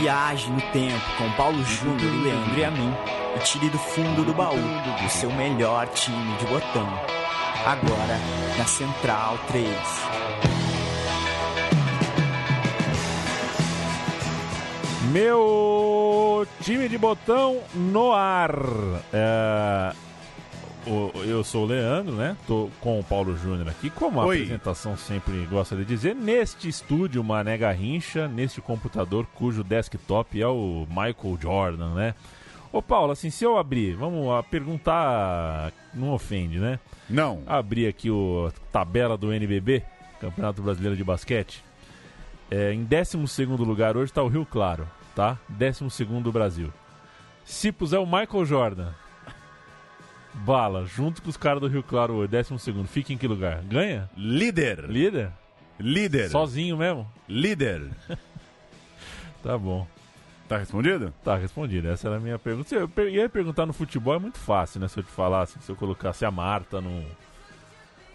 Viaje no tempo com Paulo Júnior, Leandro e a mim e tire do fundo do baú o seu melhor time de botão. Agora na Central 3. Meu time de botão no ar. É, o- eu sou o Leandro, né? Tô com o Paulo Júnior aqui, como a Oi. apresentação sempre gosta de dizer, neste estúdio Mané Garrincha, neste computador cujo desktop é o Michael Jordan, né? Ô Paulo, assim, se eu abrir, vamos a perguntar, não ofende, né? Não. Abrir aqui o tabela do NBB, Campeonato Brasileiro de Basquete. É, em 12 lugar hoje está o Rio Claro, tá? 12 do Brasil. Se puser o Michael Jordan, bala, junto com os caras do Rio Claro hoje, 12, fica em que lugar? Ganha? Líder. Líder? Líder. Sozinho mesmo? Líder. Tá bom. Tá respondido? Tá respondido. Essa era a minha pergunta. Eu ia perguntar no futebol, é muito fácil, né? Se eu te falasse, se eu colocasse a Marta no.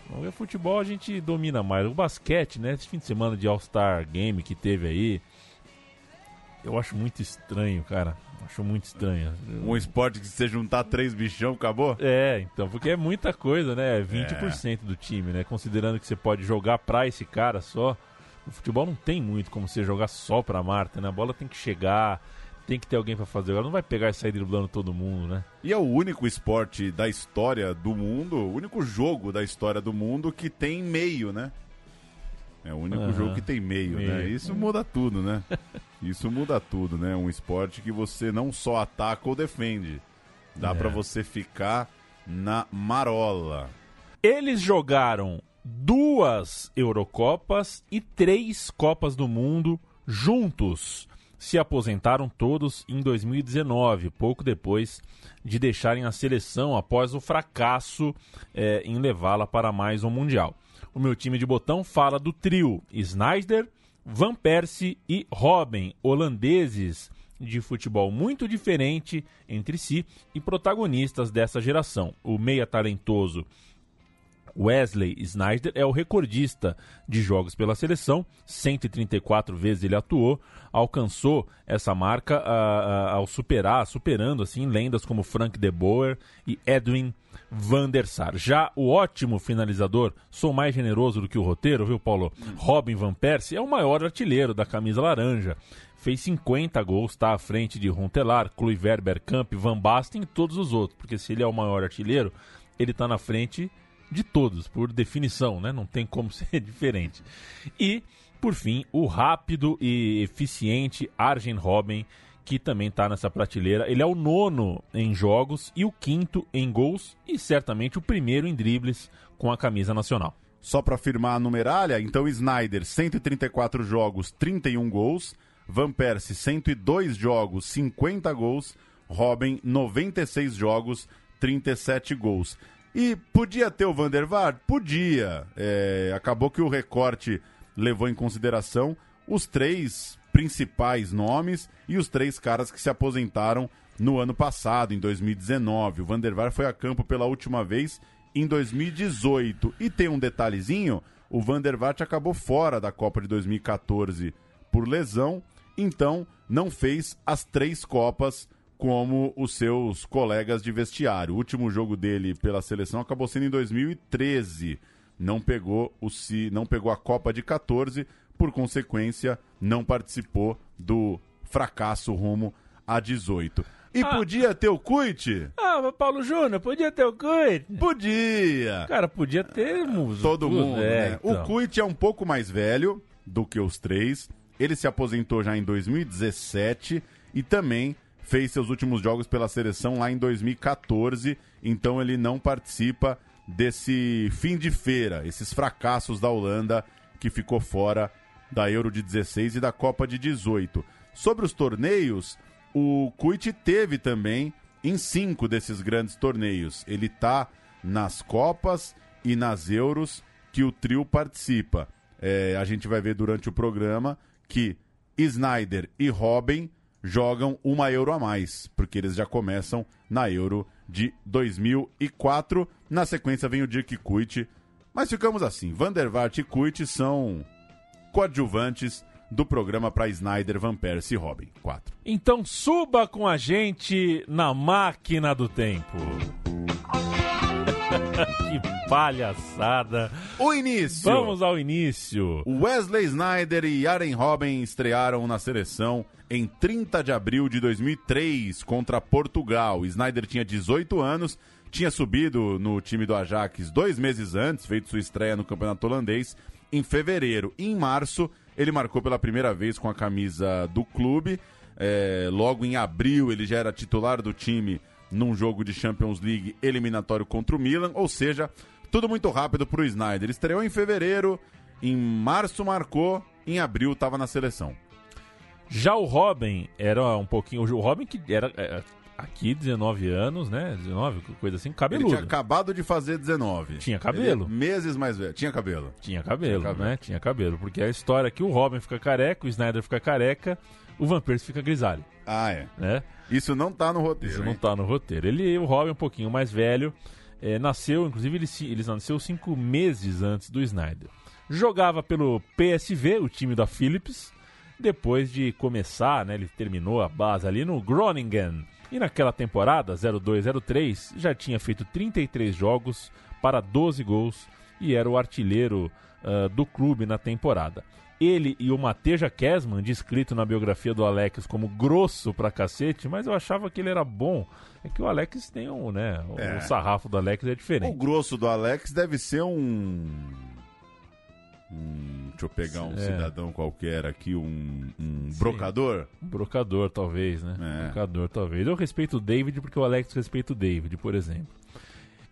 No futebol a gente domina mais. O basquete, né? Esse fim de semana de All-Star Game que teve aí. Eu acho muito estranho, cara. Acho muito estranho. Um esporte que se você juntar três bichão, acabou? É, então, porque é muita coisa, né? É 20% do time, né? Considerando que você pode jogar pra esse cara só. No futebol não tem muito como você jogar só pra Marta, né? A bola tem que chegar, tem que ter alguém pra fazer. Agora não vai pegar e sair driblando todo mundo, né? E é o único esporte da história do mundo, o único jogo da história do mundo que tem meio, né? É o único Aham. jogo que tem meio, né? Meio. Isso muda tudo, né? Isso muda tudo, né? Um esporte que você não só ataca ou defende. Dá É. pra você ficar na marola. Eles jogaram duas Eurocopas e três Copas do Mundo juntos. Se aposentaram todos em 2019, pouco depois de deixarem a seleção após o fracasso eh, em levá-la para mais um Mundial. O meu time de botão fala do trio Snyder, Van Persie e Robben, holandeses de futebol muito diferente entre si e protagonistas dessa geração. O meia talentoso Wesley Snyder é o recordista de jogos pela seleção, 134 vezes ele atuou, alcançou essa marca ah, ah, ao superar, superando assim lendas como Frank de Boer e Edwin van der Sar. Já o ótimo finalizador, sou mais generoso do que o roteiro, viu, Paulo? Robin van Persie é o maior artilheiro da camisa laranja. Fez 50 gols, está à frente de Rontelar, Kluivert, Bergkamp, Van Basten e todos os outros, porque se ele é o maior artilheiro, ele está na frente de todos, por definição, né? Não tem como ser diferente. E, por fim, o rápido e eficiente Arjen Robben, que também está nessa prateleira. Ele é o nono em jogos e o quinto em gols e certamente o primeiro em dribles com a camisa nacional. Só pra firmar a numeralha, então Snyder, 134 jogos, 31 gols. Van Persie, 102 jogos, 50 gols. Robin, 96 jogos, 37 gols. E podia ter o Van der Vaart? Podia. É, acabou que o recorte levou em consideração os três principais nomes e os três caras que se aposentaram no ano passado, em 2019. O Van der Vaart foi a campo pela última vez em 2018. E tem um detalhezinho, o Van der Vaart acabou fora da Copa de 2014 por lesão, então não fez as três Copas como os seus colegas de vestiário. O último jogo dele pela seleção acabou sendo em 2013. Não pegou o si, não pegou a Copa de 14, por consequência, não participou do fracasso rumo a 18. E Ah. podia ter o Cuit? Ah, Paulo Júnior, podia ter o Cuit. Podia! Cara, podia ter mus- Todo mundo, é, né? então. O Kuit é um pouco mais velho do que os três. Ele se aposentou já em 2017 e também fez seus últimos jogos pela seleção lá em 2014. Então ele não participa desse fim de feira, esses fracassos da Holanda que ficou fora da Euro de 16 e da Copa de 18. Sobre os torneios, o Kuit teve também em cinco desses grandes torneios. Ele tá nas Copas e nas Euros que o trio participa. É, a gente vai ver durante o programa que Snyder e Robin jogam uma Euro a mais, porque eles já começam na Euro de 2004. Na sequência vem o Dirk Kuyt, mas ficamos assim. Van der Vaart e Kuyt são coadjuvantes do programa para Snyder, Van Persie e Robin. 4. Então suba com a gente na máquina do tempo. que palhaçada. O início. Vamos ao início. Wesley Snyder e Aren Robin estrearam na seleção em 30 de abril de 2003 contra Portugal. Snyder tinha 18 anos, tinha subido no time do Ajax dois meses antes, feito sua estreia no campeonato holandês em fevereiro. E em março, ele marcou pela primeira vez com a camisa do clube. É, logo em abril, ele já era titular do time num jogo de Champions League eliminatório contra o Milan, ou seja, tudo muito rápido para o Snyder. Ele estreou em fevereiro, em março marcou, em abril estava na seleção. Já o Robin era um pouquinho. O Robin que era. É, aqui, 19 anos, né? 19, coisa assim, cabeludo. Ele tinha acabado de fazer 19. Tinha cabelo. Ele, meses mais velho. Tinha cabelo. Tinha cabelo, Tinha cabelo, né? Tinha cabelo. Porque a história é que o Robin fica careca, o Snyder fica careca, o Van Persie fica grisalho. Ah, é. Né? Isso não tá no roteiro. Isso hein? não tá no roteiro. Ele, o Robin, um pouquinho mais velho, é, nasceu, inclusive, ele, ele nasceu cinco meses antes do Snyder. Jogava pelo PSV, o time da Philips, depois de começar, né, ele terminou a base ali no Groningen. E naquela temporada, 0203, já tinha feito 33 jogos para 12 gols e era o artilheiro uh, do clube na temporada. Ele e o Mateja Kesman, descrito na biografia do Alex como grosso pra cacete, mas eu achava que ele era bom. É que o Alex tem um, né? O, é. sarrafo do Alex é diferente. O grosso do Alex deve ser um um, deixa eu pegar um é. cidadão qualquer aqui, um, um brocador? Um brocador, talvez, né? É. Brocador, talvez. Eu respeito o David porque o Alex respeita o David, por exemplo.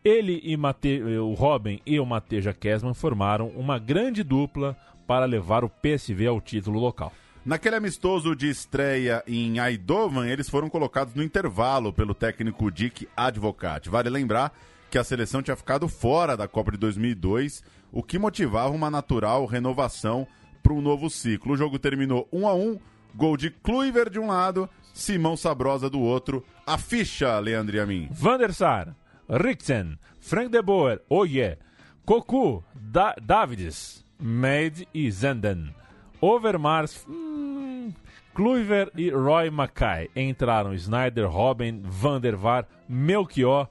Ele e Mate... o Robin e o Mateja Kesman formaram uma grande dupla para levar o PSV ao título local. Naquele amistoso de estreia em Eindhoven, eles foram colocados no intervalo pelo técnico Dick Advocat. Vale lembrar que a seleção tinha ficado fora da Copa de 2002 o que motivava uma natural renovação para um novo ciclo. O jogo terminou 1 a 1 gol de Kluivert de um lado, Simão Sabrosa do outro. A ficha, Leandro a mim. Van der Sar, Riksen, Frank de Boer, Oye, Cocu, da Davids, Meid e Zenden. Overmars, hum, Kluivert e Roy Mackay. Entraram Snyder, Robin, Van der Vaar, Melchior,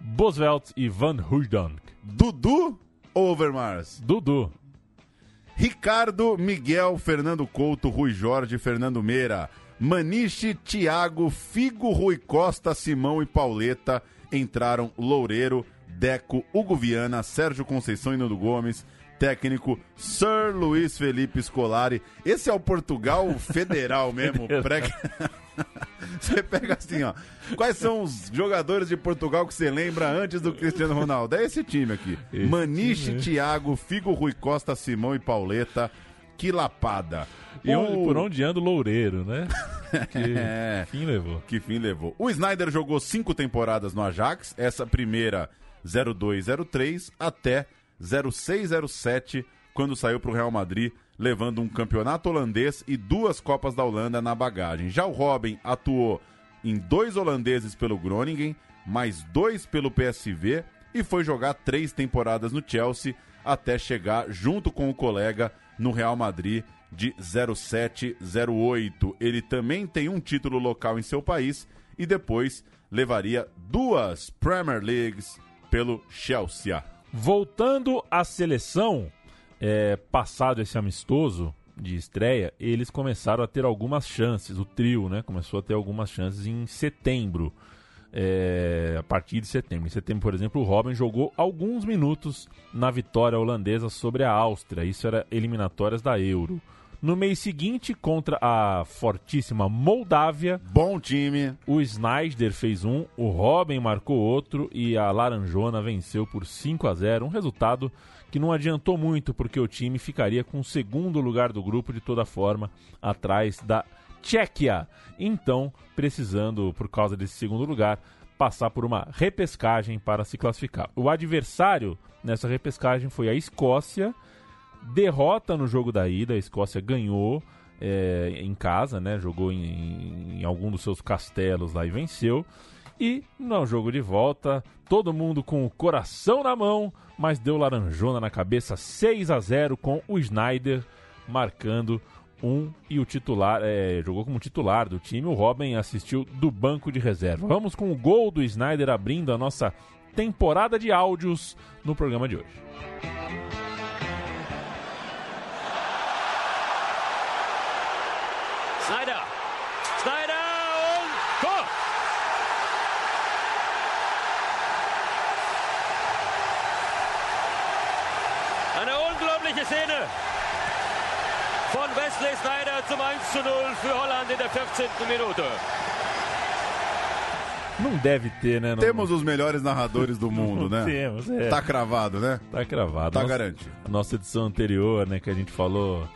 Bosvelt e Van Hooydonk. Dudu Overmars. Dudu. Ricardo, Miguel, Fernando Couto, Rui Jorge, Fernando Meira. Maniche, Thiago, Figo, Rui Costa, Simão e Pauleta entraram Loureiro, Deco, Hugo Viana, Sérgio Conceição e Nuno Gomes, técnico Sir Luiz Felipe Scolari. Esse é o Portugal federal mesmo. pré... você pega assim, ó. Quais são os jogadores de Portugal que você lembra antes do Cristiano Ronaldo? É esse time aqui. Esse Maniche, time. Thiago, Figo, Rui Costa, Simão e Pauleta. Que lapada. E o... por onde anda o Loureiro, né? Que é. fim levou. Que fim levou. O Snyder jogou cinco temporadas no Ajax. Essa primeira 0203 até 0607, quando saiu para o Real Madrid, levando um campeonato holandês e duas Copas da Holanda na bagagem. Já o Robin atuou em dois holandeses pelo Groningen, mais dois pelo PSV e foi jogar três temporadas no Chelsea até chegar junto com o colega no Real Madrid de 0708. Ele também tem um título local em seu país e depois levaria duas Premier Leagues pelo Chelsea. Voltando à seleção, é, passado esse amistoso de estreia, eles começaram a ter algumas chances. O trio, né, começou a ter algumas chances em setembro. É, a partir de setembro. Em setembro, por exemplo, o Robin jogou alguns minutos na vitória holandesa sobre a Áustria. Isso era eliminatórias da Euro. No mês seguinte, contra a fortíssima Moldávia. Bom time. O Snyder fez um, o Robin marcou outro e a Laranjona venceu por 5 a 0 Um resultado que não adiantou muito, porque o time ficaria com o segundo lugar do grupo de toda forma, atrás da Tchequia. Então, precisando, por causa desse segundo lugar, passar por uma repescagem para se classificar. O adversário nessa repescagem foi a Escócia derrota no jogo da ida, a Escócia ganhou é, em casa, né? Jogou em, em, algum dos seus castelos lá e venceu. E no jogo de volta, todo mundo com o coração na mão, mas deu laranjona na cabeça 6 a 0 com o Snyder marcando um e o titular é, jogou como titular do time. O Robin assistiu do banco de reserva. Vamos com o gol do Snyder abrindo a nossa temporada de áudios no programa de hoje. Snyder. Snyder und Tor. Eine unglaubliche Szene von Wesley Snyder zum 1 zu 0 für Holland in der 15. Minute. Não deve ter, né? Não... Temos os melhores narradores do mundo, né? Temos, é. Tá cravado, né? Tá cravado. Tá Nossa- garantido. A nossa edição anterior, né, que a gente falou,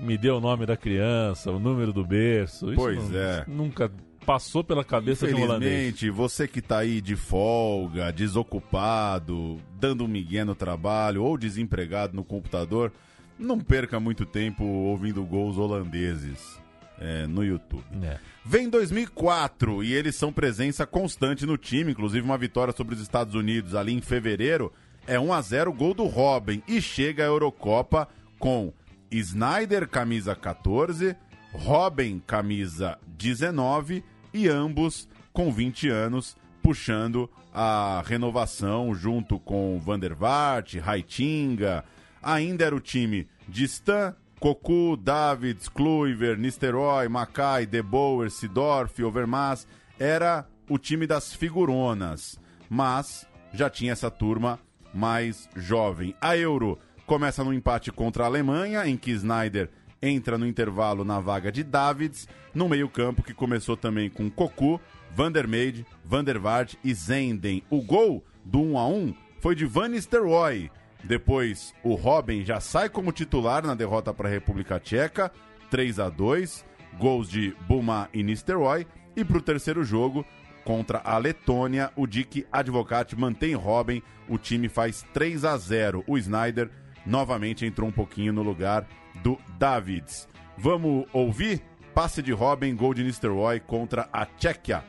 me deu o nome da criança, o número do berço. Isso Pois não- é. Nunca passou pela cabeça de um holandês. Infelizmente, você que tá aí de folga, desocupado, dando um migué no trabalho ou desempregado no computador, não perca muito tempo ouvindo gols holandeses é, no YouTube. É. Vem 2004 e eles são presença constante no time, inclusive uma vitória sobre os Estados Unidos ali em fevereiro. É 1 a 0 gol do Robin e chega a Eurocopa com Snyder camisa 14, Robin camisa 19 e ambos com 20 anos puxando a renovação junto com Van der Vaart, Raitinga. Ainda era o time de Stan, Cocu, Davids, Kluivert, Nisteroy, Mackay, De Boer, Sidorf, Overmars. Era o time das figuronas. Mas já tinha essa turma mais jovem. A Euro começa no empate contra a Alemanha, em que Snyder entra no intervalo na vaga de Davids, no meio-campo que começou também com Cocu, Van der Meij, Van der Vaart e Zenden. O gol do 1 a 1 foi de Van Nistelrooy. Depois, o Robin já sai como titular na derrota para a República Tcheca, 3 a 2 gols de Buma e Nistelrooy. E para o terceiro jogo, contra a Letônia, o Dick Advocat mantém Robin, o time faz 3 a 0 O Snyder novamente entrou um pouquinho no lugar do Davids. Vamos ouvir? Passe de Robin, gol de Nistelrooy contra a Tchequia.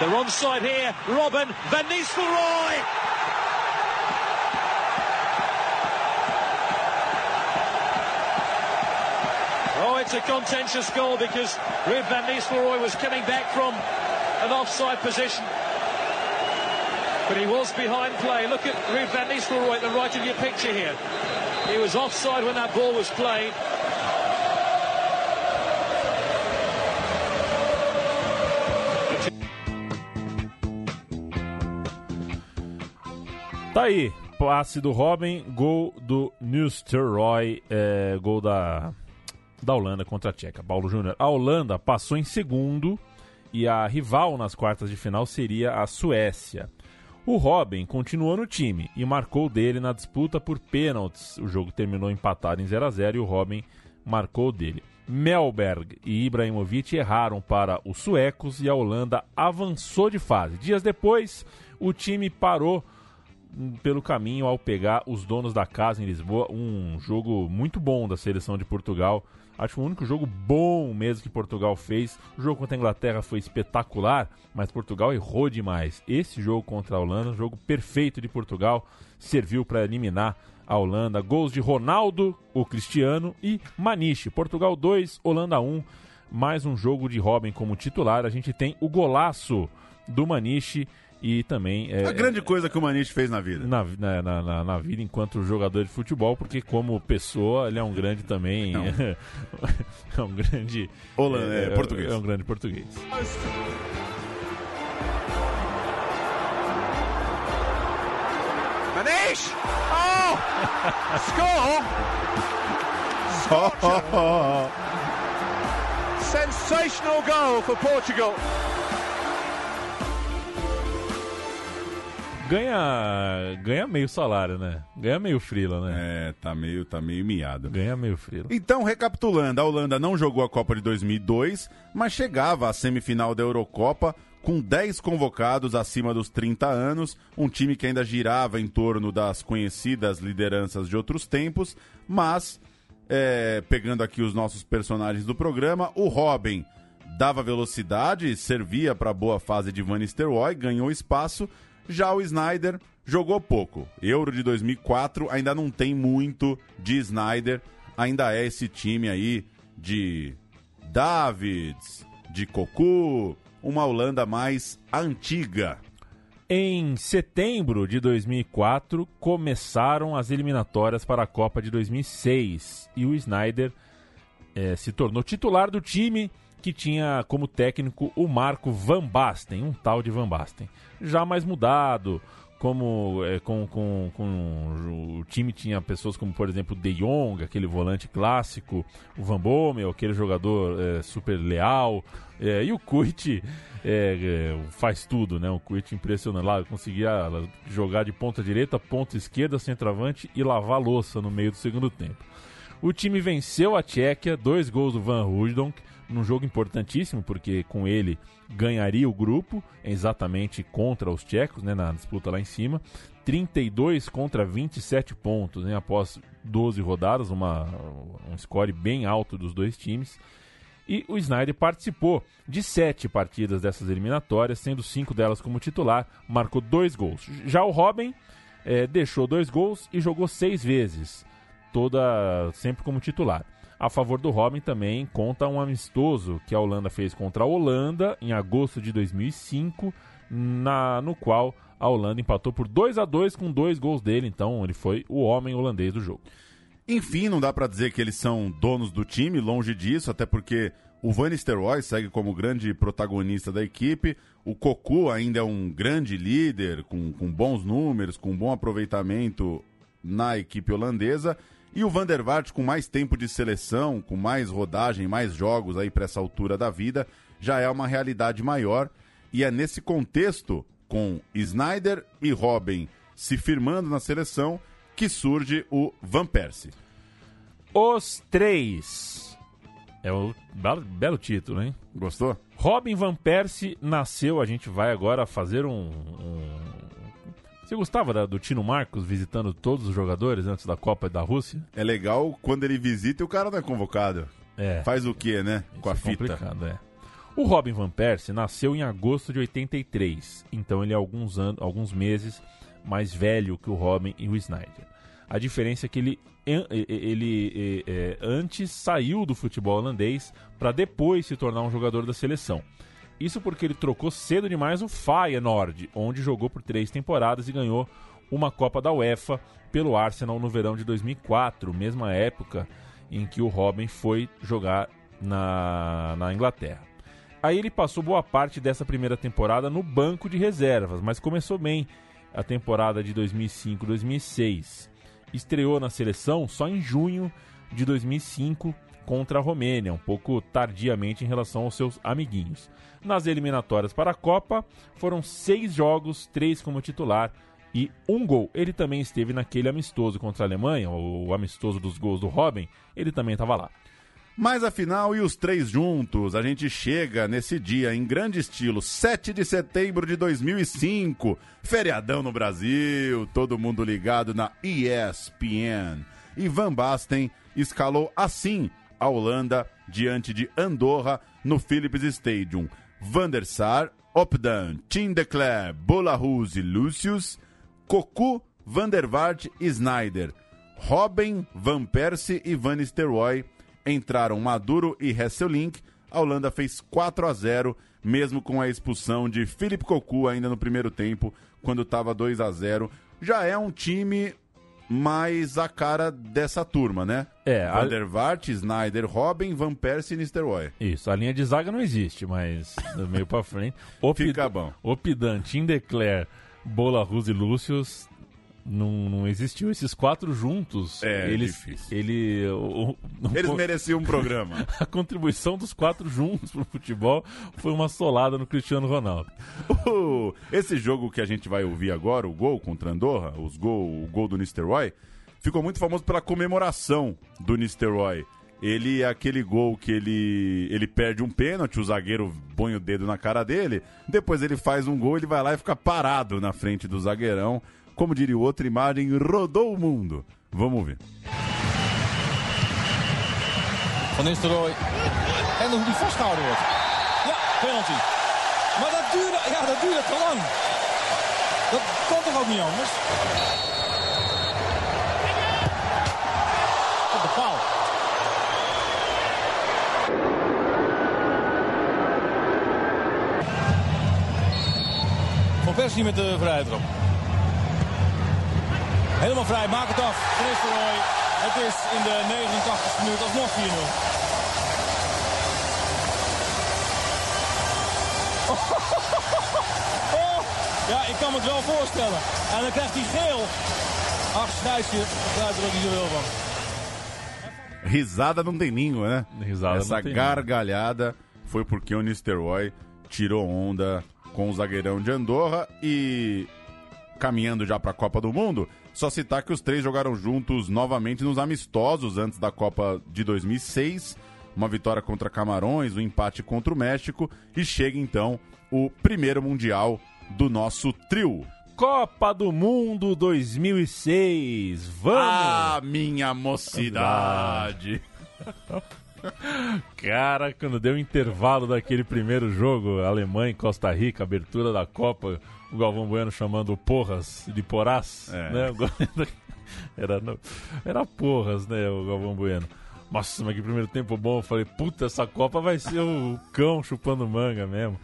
They're onside here. Robin Van Nistelrooy. Oh, it's a contentious goal because Ruud Van Nistelrooy was coming back from an offside position. But he was behind play. Look at Ruud Van Nistelrooy at the right of your picture here. He was offside when that ball was played. Tá aí, passe do Robin, gol do Nistelrooy, é, gol da, da Holanda contra a Tcheca. Paulo Júnior. A Holanda passou em segundo e a rival nas quartas de final seria a Suécia. O Robin continuou no time e marcou dele na disputa por pênaltis. O jogo terminou empatado em 0 a 0 e o Robin marcou dele. Melberg e Ibrahimovic erraram para os suecos e a Holanda avançou de fase. Dias depois, o time parou pelo caminho ao pegar os donos da casa em Lisboa. Um jogo muito bom da seleção de Portugal. Acho o único jogo bom mesmo que Portugal fez. O jogo contra a Inglaterra foi espetacular, mas Portugal errou demais. Esse jogo contra a Holanda, jogo perfeito de Portugal, serviu para eliminar a Holanda. Gols de Ronaldo, o Cristiano e Maniche. Portugal 2, Holanda 1. Mais um jogo de Robin como titular. A gente tem o golaço do Maniche e também é, A grande coisa que o Maniche fez na vida. na, na, na- na- na vida enquanto jogador de futebol, porque como pessoa ele é um grande também. É um grande. Holan- é, português. É um grande português. Manish! Oh! Score! Sensational goal for Portugal. Ganha, ganha meio salário, né? Ganha meio frila, né? É, tá meio, tá meio miado. Ganha meio frila. Então, recapitulando, a Holanda não jogou a Copa de 2002, mas chegava à semifinal da Eurocopa com 10 convocados acima dos 30 anos, um time que ainda girava em torno das conhecidas lideranças de outros tempos, mas, é, pegando aqui os nossos personagens do programa, o Robin dava velocidade, servia para boa fase de Van Nistelrooy, ganhou espaço, já o Snyder jogou pouco. Euro de 2004 ainda não tem muito de Snyder, ainda é esse time aí de Davids, de Cocu, uma Holanda mais antiga. Em setembro de 2004, começaram as eliminatórias para a Copa de 2006 e o Snyder eh, se tornou titular do time que tinha como técnico o Marco Van Basten, um tal de Van Basten. Já mais mudado, como é, com, com, com, o time tinha pessoas como, por exemplo, De Jong, aquele volante clássico, o Van Bommel, aquele jogador é, super leal, é, e o Kuit faz tudo, né? O Kuit impressionante lá, conseguia jogar de ponta direita, ponta esquerda, centroavante e lavar louça no meio do segundo tempo. O time venceu a Tchequia, dois gols do Van Hooydonk, num jogo importantíssimo, porque com ele ganharia o grupo, exatamente contra os tchecos, né, na disputa lá em cima. 32 contra 27 pontos, né, após 12 rodadas, uma, um score bem alto dos dois times. E o Snyder participou de sete partidas dessas eliminatórias, sendo cinco delas como titular, marcou dois gols. Já o Robin é, deixou dois gols e jogou seis vezes, toda sempre como titular. A favor do Robin também conta um amistoso que a Holanda fez contra a Holanda em agosto de 2005, na, no qual a Holanda empatou por 2 a 2 com dois gols dele, então ele foi o homem holandês do jogo. Enfim, não dá para dizer que eles são donos do time, longe disso, até porque o Van Nistelrooy segue como grande protagonista da equipe, o Cocu ainda é um grande líder, com, com bons números, com bom aproveitamento na equipe holandesa, e o Van der Vaart, com mais tempo de seleção, com mais rodagem, mais jogos aí para essa altura da vida, já é uma realidade maior. E é nesse contexto, com Snyder e Robin se firmando na seleção, que surge o Van Persie. Os três. É o belo, belo título, hein? Gostou? Robin Van Persie nasceu. A gente vai agora fazer um, um você gostava da, do Tino Marcos visitando todos os jogadores antes da Copa da Rússia? É legal quando ele visita e o cara não é convocado. É. Faz o quê, né? Isso Com a é fita. é. O Robin Van Persie nasceu em agosto de 83, então ele é alguns, anos, alguns meses mais velho que o Robin e o Snyder. A diferença é que ele, ele, ele é, antes saiu do futebol holandês para depois se tornar um jogador da seleção. Isso porque ele trocou cedo demais o Feyenoord, onde jogou por três temporadas e ganhou uma Copa da UEFA pelo Arsenal no verão de 2004, mesma época em que o Robin foi jogar na, na Inglaterra. Aí ele passou boa parte dessa primeira temporada no banco de reservas, mas começou bem a temporada de 2005-2006. Estreou na seleção só em junho de 2005 contra a Romênia, um pouco tardiamente em relação aos seus amiguinhos. Nas eliminatórias para a Copa, foram seis jogos, três como titular e um gol. Ele também esteve naquele amistoso contra a Alemanha, o amistoso dos gols do Robin, ele também estava lá. Mas afinal, e os três juntos? A gente chega nesse dia em grande estilo, 7 de setembro de 2005, feriadão no Brasil, todo mundo ligado na ESPN. E Van Basten escalou assim a Holanda diante de Andorra no Philips Stadium. Van der Sar, Opdan, Tim de Cler, Bolarus e Lucius, Cocu, Van der Vaart e Snyder. Robin, Van Persie e Van Nistelrooy entraram Maduro e Hesselink. A Holanda fez 4 a 0, mesmo com a expulsão de Philip Cocu ainda no primeiro tempo, quando estava 2 a 0. Já é um time mais a cara dessa turma, né? É, a- Van der Vaart, Snyder, Robin, Van Persie e Nistelrooy. Isso, a linha de zaga não existe, mas do meio pra frente. Opid- Fica bom. Opidan, Tim Decler, Bolarus e Lúcius não, não existiu. Esses quatro juntos, É, eles, difícil. ele, o- o- Eles mereciam um programa. a contribuição dos quatro juntos pro futebol foi uma solada no Cristiano Ronaldo. Uh, Esse jogo que a gente vai ouvir agora, o gol contra Andorra, os gol, o gol do Nistelrooy, ficou muito famoso pela comemoração do Nistelrooy. Ele é aquele gol que ele, ele perde um pênalti, o zagueiro põe o dedo na cara dele, depois ele faz um gol, ele vai lá e fica parado na frente do zagueirão. Como diria o outro, imagem rodou o mundo. Vamos ver. Van Nistelrooy. En hoe die vastgehouden wordt. Ja, penalty. Maar dat duurde, ja, dat duurde te lang. Dat kan toch ook niet anders? Op de paal. Van Persie met de vrije trap. Helemaal vrij, maak het af. Van Nistelrooy. Het is in de 89e minuut alsnog 4-0. Oh, ja, ik kan me het wel voorstellen. En dan krijgt hij geel. Ach, ik begrijp er ook niet zoveel van. Risada não tem língua, né? Risada Essa gargalhada foi porque o Nistelrooy tirou onda com o zagueirão de Andorra e caminhando já para a Copa do Mundo, só citar que os três jogaram juntos novamente nos amistosos antes da Copa de 2006, uma vitória contra Camarões, um empate contra o México e chega então o primeiro mundial do nosso trio. Copa do Mundo 2006. Vamos! Ah, minha mocidade! Cara, quando deu o intervalo daquele primeiro jogo, Alemanha e Costa Rica, abertura da Copa, o Galvão Bueno chamando porras de porás, É. né? Era, era porras, né, o Galvão Bueno. Nossa, mas que primeiro tempo bom. Eu falei, puta, essa Copa vai ser o cão chupando manga mesmo.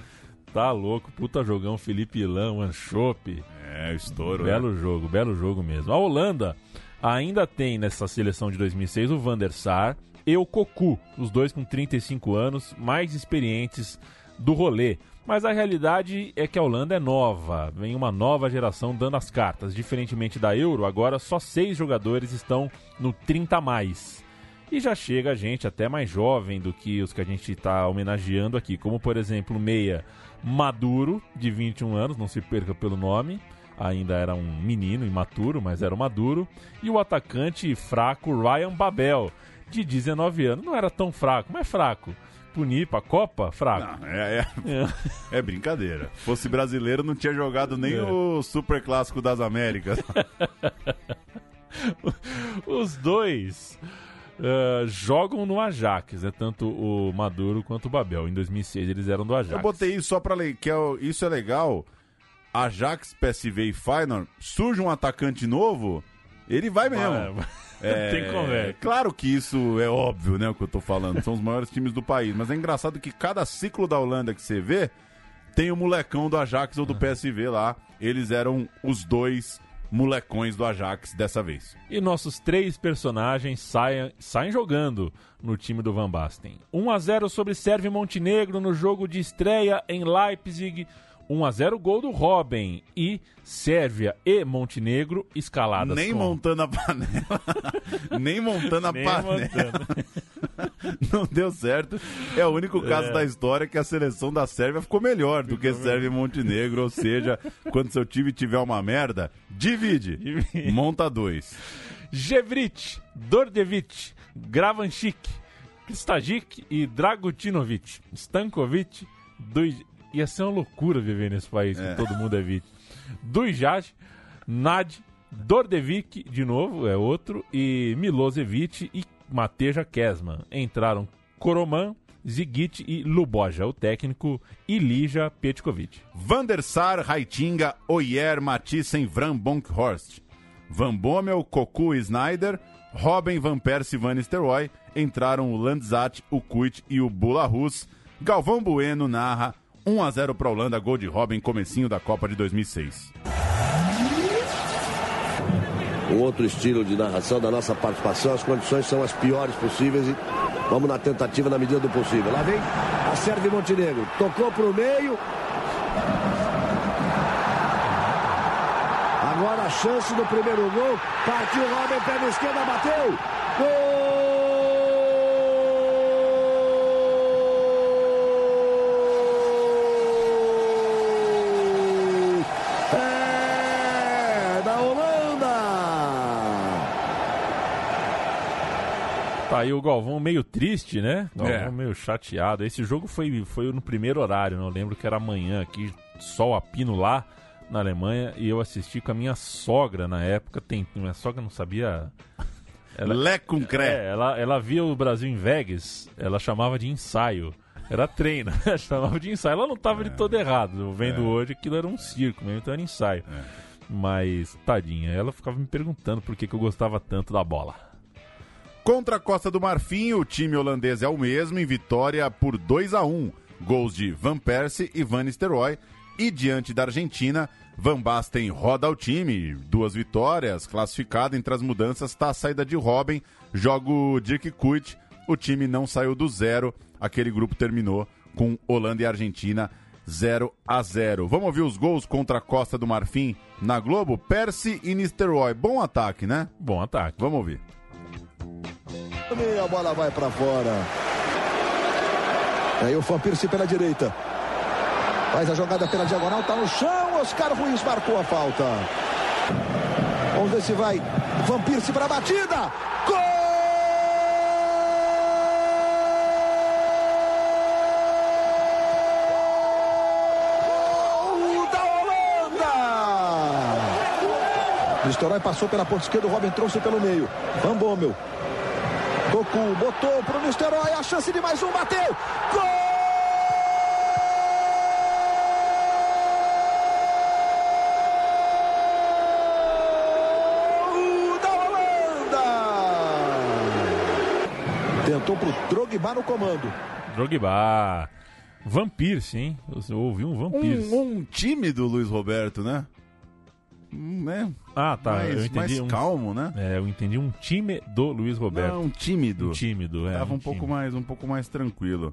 Tá louco, puta jogão, Felipe Ilão, Anchope. É, o estouro. né? Belo jogo, belo jogo mesmo. A Holanda ainda tem nessa seleção de 2006 o Van der Sar e o Cocu, os dois com 35 anos, mais experientes do rolê. Mas a realidade é que a Holanda é nova, vem uma nova geração dando as cartas. Diferentemente da Euro, agora só seis jogadores estão no 30 a mais. E já chega gente até mais jovem do que os que a gente está homenageando aqui, como por exemplo o Meia Maduro, de 21 anos, não se perca pelo nome, ainda era um menino imaturo, mas era o Maduro, e o atacante fraco Ryan Babel, de 19 anos. Não era tão fraco, mas fraco. Punir pra Copa, fraco. Não, é, é, é brincadeira. Fosse brasileiro, não tinha jogado nem É. o Super Clássico das Américas. Os dois ah, jogam no Ajax, né? tanto o Maduro quanto o Babel. Em 2006 eles eram do Ajax. Eu botei isso só pra ler, que é isso é legal. Ajax, PSV e Feyenoord, surge um atacante novo, ele vai mesmo. É, Tem conversa. Claro que isso é óbvio, né, o que eu tô falando. São os maiores times do país. Mas é engraçado que cada ciclo da Holanda que você vê, tem o molecão do Ajax ou do PSV lá. Eles eram os dois molecões do Ajax dessa vez. E nossos três personagens saem, saem jogando no time do Van Basten. 1 a 0 sobre Sérvia e Montenegro no jogo de estreia em Leipzig. 1 a 0 gol do Robin e Sérvia e Montenegro escaladas Nem com... montando a panela. nem montando a Nem panela. montando. Não deu certo. É o único caso É. da história que a seleção da Sérvia ficou melhor do que Sérvia e Montenegro. Ou seja, quando seu time tiver uma merda, divide. Divide. Monta dois. Jevrit, Dordevic, Gravanchik, Kristajic e Dragutinovic. Stankovic, Duj... ia ser uma loucura viver nesse país que todo mundo é Vic. Dujaj, Nad, Dordevic, de novo, é outro, e Milosevic e Mateja Kesman. Entraram Koroman, Zigit e Luboja, o técnico, e Lija Petkovic. Van der Sar, Raitinga, Oyer, Matissen, Van Bonkhorst. Van Bommel, Cocu e Snyder, Robin, Van Persie e Van Nistelrooy. Entraram o Landzat, o Kuit e o Bula Rus. Galvão Bueno narra 1 a 0 para a Holanda, gol de Robin, comecinho da Copa de 2006. um outro estilo de narração da nossa participação. As condições são as piores possíveis e vamos na tentativa na medida do possível. Lá vem a Sérvia Montenegro. Tocou para o meio. Agora a chance do primeiro gol. Partiu Robin, perna esquerda, bateu. Gol! É da Holanda! Tá aí o Galvão meio triste, né? Galvão É. meio chateado. Esse jogo foi, foi no primeiro horário, né? Eu lembro que era amanhã aqui, sol a pino lá na Alemanha, e eu assisti com a minha sogra na época. Tem, minha sogra não sabia. Ela, Lé com cré. é, ela, ela via o Brasil em Vegas, ela chamava de ensaio. Era treino, chamava de ensaio. Ela não estava de todo errado. Vendo hoje aquilo era um circo mesmo, então era ensaio. Mas, tadinha, ela ficava me perguntando por que, que eu gostava tanto da bola. Contra a Costa do Marfim, o time holandês é o mesmo, em vitória por 2 a 1 Gols de Van Persie e Van Nistelrooy. E diante da Argentina, Van Basten roda o time, duas vitórias, classificado entre as mudanças está a saída de Robin, joga o Dirk Kuyt, o time não saiu do zero, aquele grupo terminou com Holanda e Argentina 0 a 0. Vamos ouvir os gols contra a Costa do Marfim na Globo? Percy e Nistelrooy, bom ataque, né? Bom ataque. Vamos ouvir. A bola vai para fora. Aí o Persie pela direita. Faz a jogada pela diagonal, tá no chão. Oscar Ruiz marcou a falta. Vamos ver se vai. Van Persie para a batida. Gol da Holanda! Nistelrooy passou pela ponta esquerda, o Robin trouxe pelo meio. Van Bommel. Doku botou pro Nistelrooy, a chance de mais um, bateu. Gol! da Holanda! Tentou pro Drogba no comando. Drogba. Pierce, hein? Você ouviu um Van Pierce. Um, um time do Luiz Roberto, né? Hum, né? Ah, tá. mais, eu entendi mais um, calmo, né? É, eu entendi um time do Luiz Roberto. Não, um tímido. Um tímido, é. Tava um, pouco time. mais, um pouco mais tranquilo.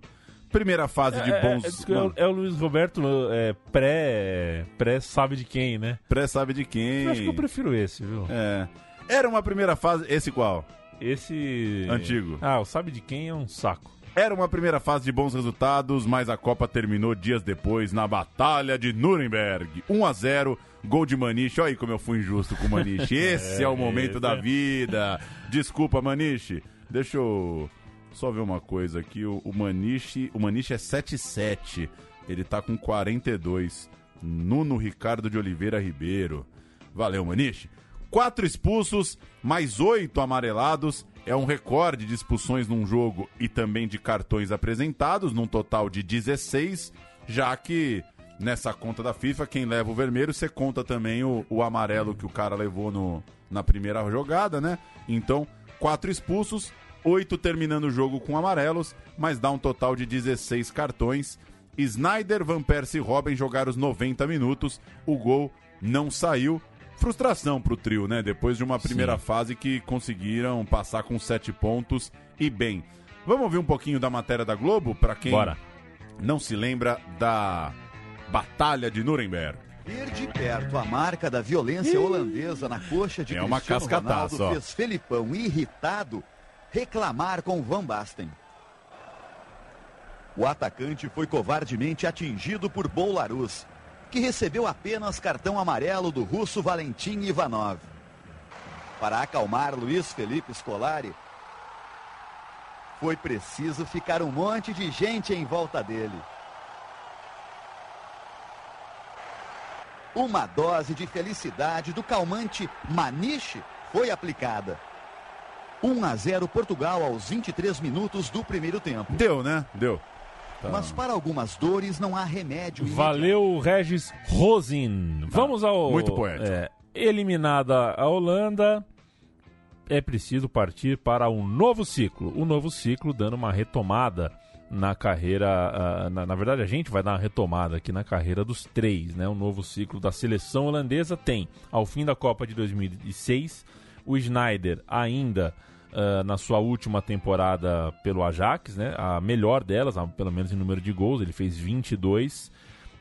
Primeira fase de É, bons. é, é, é o- é Luiz Roberto é, pré, pré sabe de quem, né? Pré sabe de quem? Eu acho que eu prefiro esse, viu? É. Era uma primeira fase. Esse qual? Esse. Antigo. Ah, o sabe de quem é um saco. Era uma primeira fase de bons resultados, mas a Copa terminou dias depois na Batalha de Nuremberg. 1 a 0 gol de Maniche. Olha aí como eu fui injusto com o Maniche. Esse é, o momento esse da é. vida. Desculpa, Maniche. Deixa eu só ver uma coisa aqui. O, o Maniche, o Maniche é 7-7. Ele tá com 42. Nuno Ricardo de Oliveira Ribeiro. Valeu, Maniche. Quatro expulsos, mais oito amarelados. É um recorde de expulsões num jogo e também de cartões apresentados, num total de 16, já que nessa conta da FIFA, quem leva o vermelho, você conta também o, o amarelo que o cara levou no, na primeira jogada, né? Então, quatro expulsos, oito terminando o jogo com amarelos, mas dá um total de 16 cartões. Snyder, Van Persie e Robin jogaram os 90 minutos, o gol não saiu. Frustração pro trio, né? Depois de uma primeira Sim. fase que conseguiram passar com sete pontos e bem. Vamos ouvir um pouquinho da matéria da Globo para quem Bora. não se lembra da Batalha de Nuremberg. Ver de perto a marca da violência holandesa na coxa de É uma Cristiano cascataça, Ronaldo ó. fez Felipão, irritado, reclamar com Van Basten. O atacante foi covardemente atingido por Boularus, que recebeu apenas cartão amarelo do russo Valentim Ivanov. Para acalmar Luiz Felipe Scolari, foi preciso ficar um monte de gente em volta dele. Uma dose de felicidade do calmante Maniche foi aplicada. 1 a 0 Portugal aos 23 minutos do primeiro tempo. Deu, né? Deu. Mas para algumas dores não há remédio. Valeu, Regis Rosin. Vamos ao. muito poético. é, eliminada a Holanda, é preciso partir para um novo ciclo. O novo ciclo dando uma retomada na carreira. ah, na, na verdade, a gente vai dar uma retomada aqui na carreira dos três, né? O novo ciclo da seleção holandesa tem, ao fim da Copa de 2006, o Schneider ainda. Ah, na sua última temporada pelo Ajax, né? A melhor delas, pelo menos em número de gols, ele fez 22.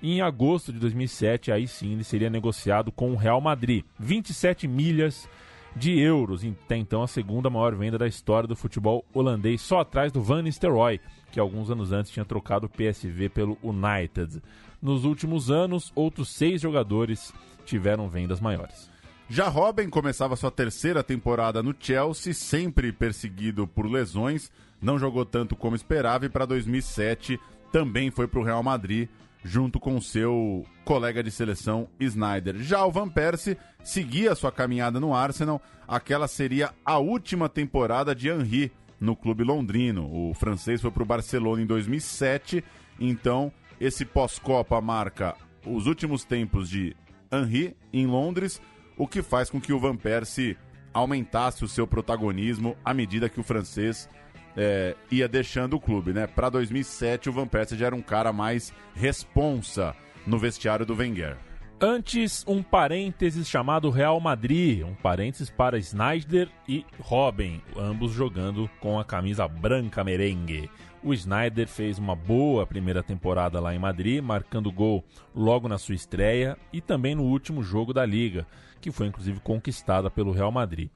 E em agosto de 2007, aí sim, ele seria negociado com o Real Madrid. 27 milhas de euros, até então a segunda maior venda da história do futebol holandês, só atrás do Van Nistelrooy, que alguns anos antes tinha trocado o PSV pelo United. Nos últimos anos, outros seis jogadores tiveram vendas maiores. Já Robin começava sua terceira temporada no Chelsea, sempre perseguido por lesões, não jogou tanto como esperava e para 2007 também foi para o Real Madrid, junto com seu colega de seleção Snyder. Já o Van Persie seguia sua caminhada no Arsenal, aquela seria a última temporada de Henry no clube londrino. O francês foi para o Barcelona em 2007, então esse pós-Copa marca os últimos tempos de Henry em Londres, o que faz com que o Van Persie aumentasse o seu protagonismo à medida que o francês é, ia deixando o clube, né? Para 2007, o Van Persie já era um cara mais responsa no vestiário do Wenger. Antes, um parênteses chamado Real Madrid, um parênteses para Snyder e Robin, ambos jogando com a camisa branca merengue. O Snyder fez uma boa primeira temporada lá em Madrid, marcando gol logo na sua estreia e também no último jogo da liga, que foi inclusive conquistada pelo Real Madrid.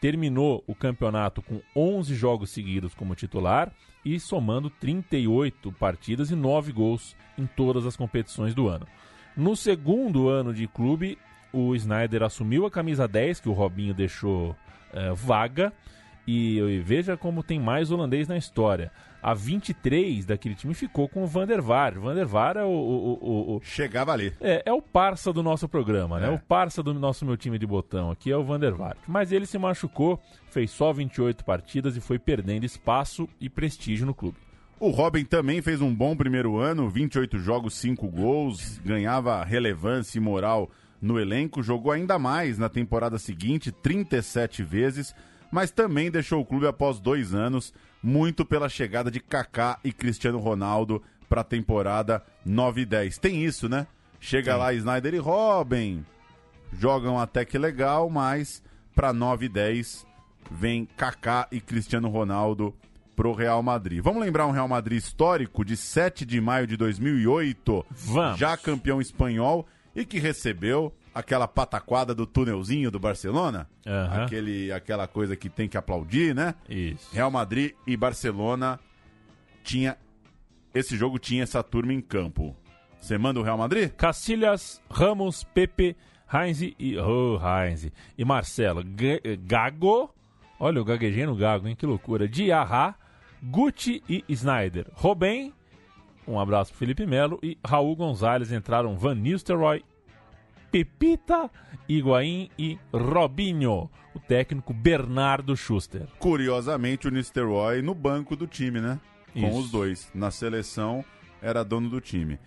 Terminou o campeonato com 11 jogos seguidos como titular e somando 38 partidas e 9 gols em todas as competições do ano. No segundo ano de clube, o Snyder assumiu a camisa 10, que o Robinho deixou é, vaga. E veja como tem mais holandês na história. A 23 daquele time ficou com o Van der Vaart. Van der Vaart é o, o, o, o... Chegava ali. É, é o parça do nosso programa, né? É. O parça do nosso meu time de botão aqui é o Van der Vaart. Mas ele se machucou, fez só 28 partidas e foi perdendo espaço e prestígio no clube. O Robin também fez um bom primeiro ano, 28 jogos, 5 gols, ganhava relevância e moral no elenco, jogou ainda mais na temporada seguinte, 37 vezes, mas também deixou o clube após dois anos, muito pela chegada de Kaká e Cristiano Ronaldo para a temporada 9 e 10. Tem isso, né? Chega Tem. lá Snyder e Robin, jogam até que legal, mas para 9 e 10 vem Kaká e Cristiano Ronaldo pro Real Madrid. Vamos lembrar um Real Madrid histórico de 7 de maio de 2008, Vamos. já campeão espanhol e que recebeu aquela pataquada do túnelzinho do Barcelona, Aham. aquele aquela coisa que tem que aplaudir, né? Isso. Real Madrid e Barcelona tinha esse jogo tinha essa turma em campo. Você manda o Real Madrid? Cacilhas, Ramos, Pepe, Heinz e. Oh, Heinz. E Marcelo. G- Gago. Olha, eu gaguejei no Gago, hein? Que loucura. Diarra, Gucci e Snyder. Robin. Um abraço pro Felipe Melo. E Raul Gonzalez entraram Van Nistelrooy, Pepita, Higuaín e Robinho. O técnico Bernardo Schuster. Curiosamente, o Nistelrooy no banco do time, né? Com Isso. os dois. Na seleção, era dono do time.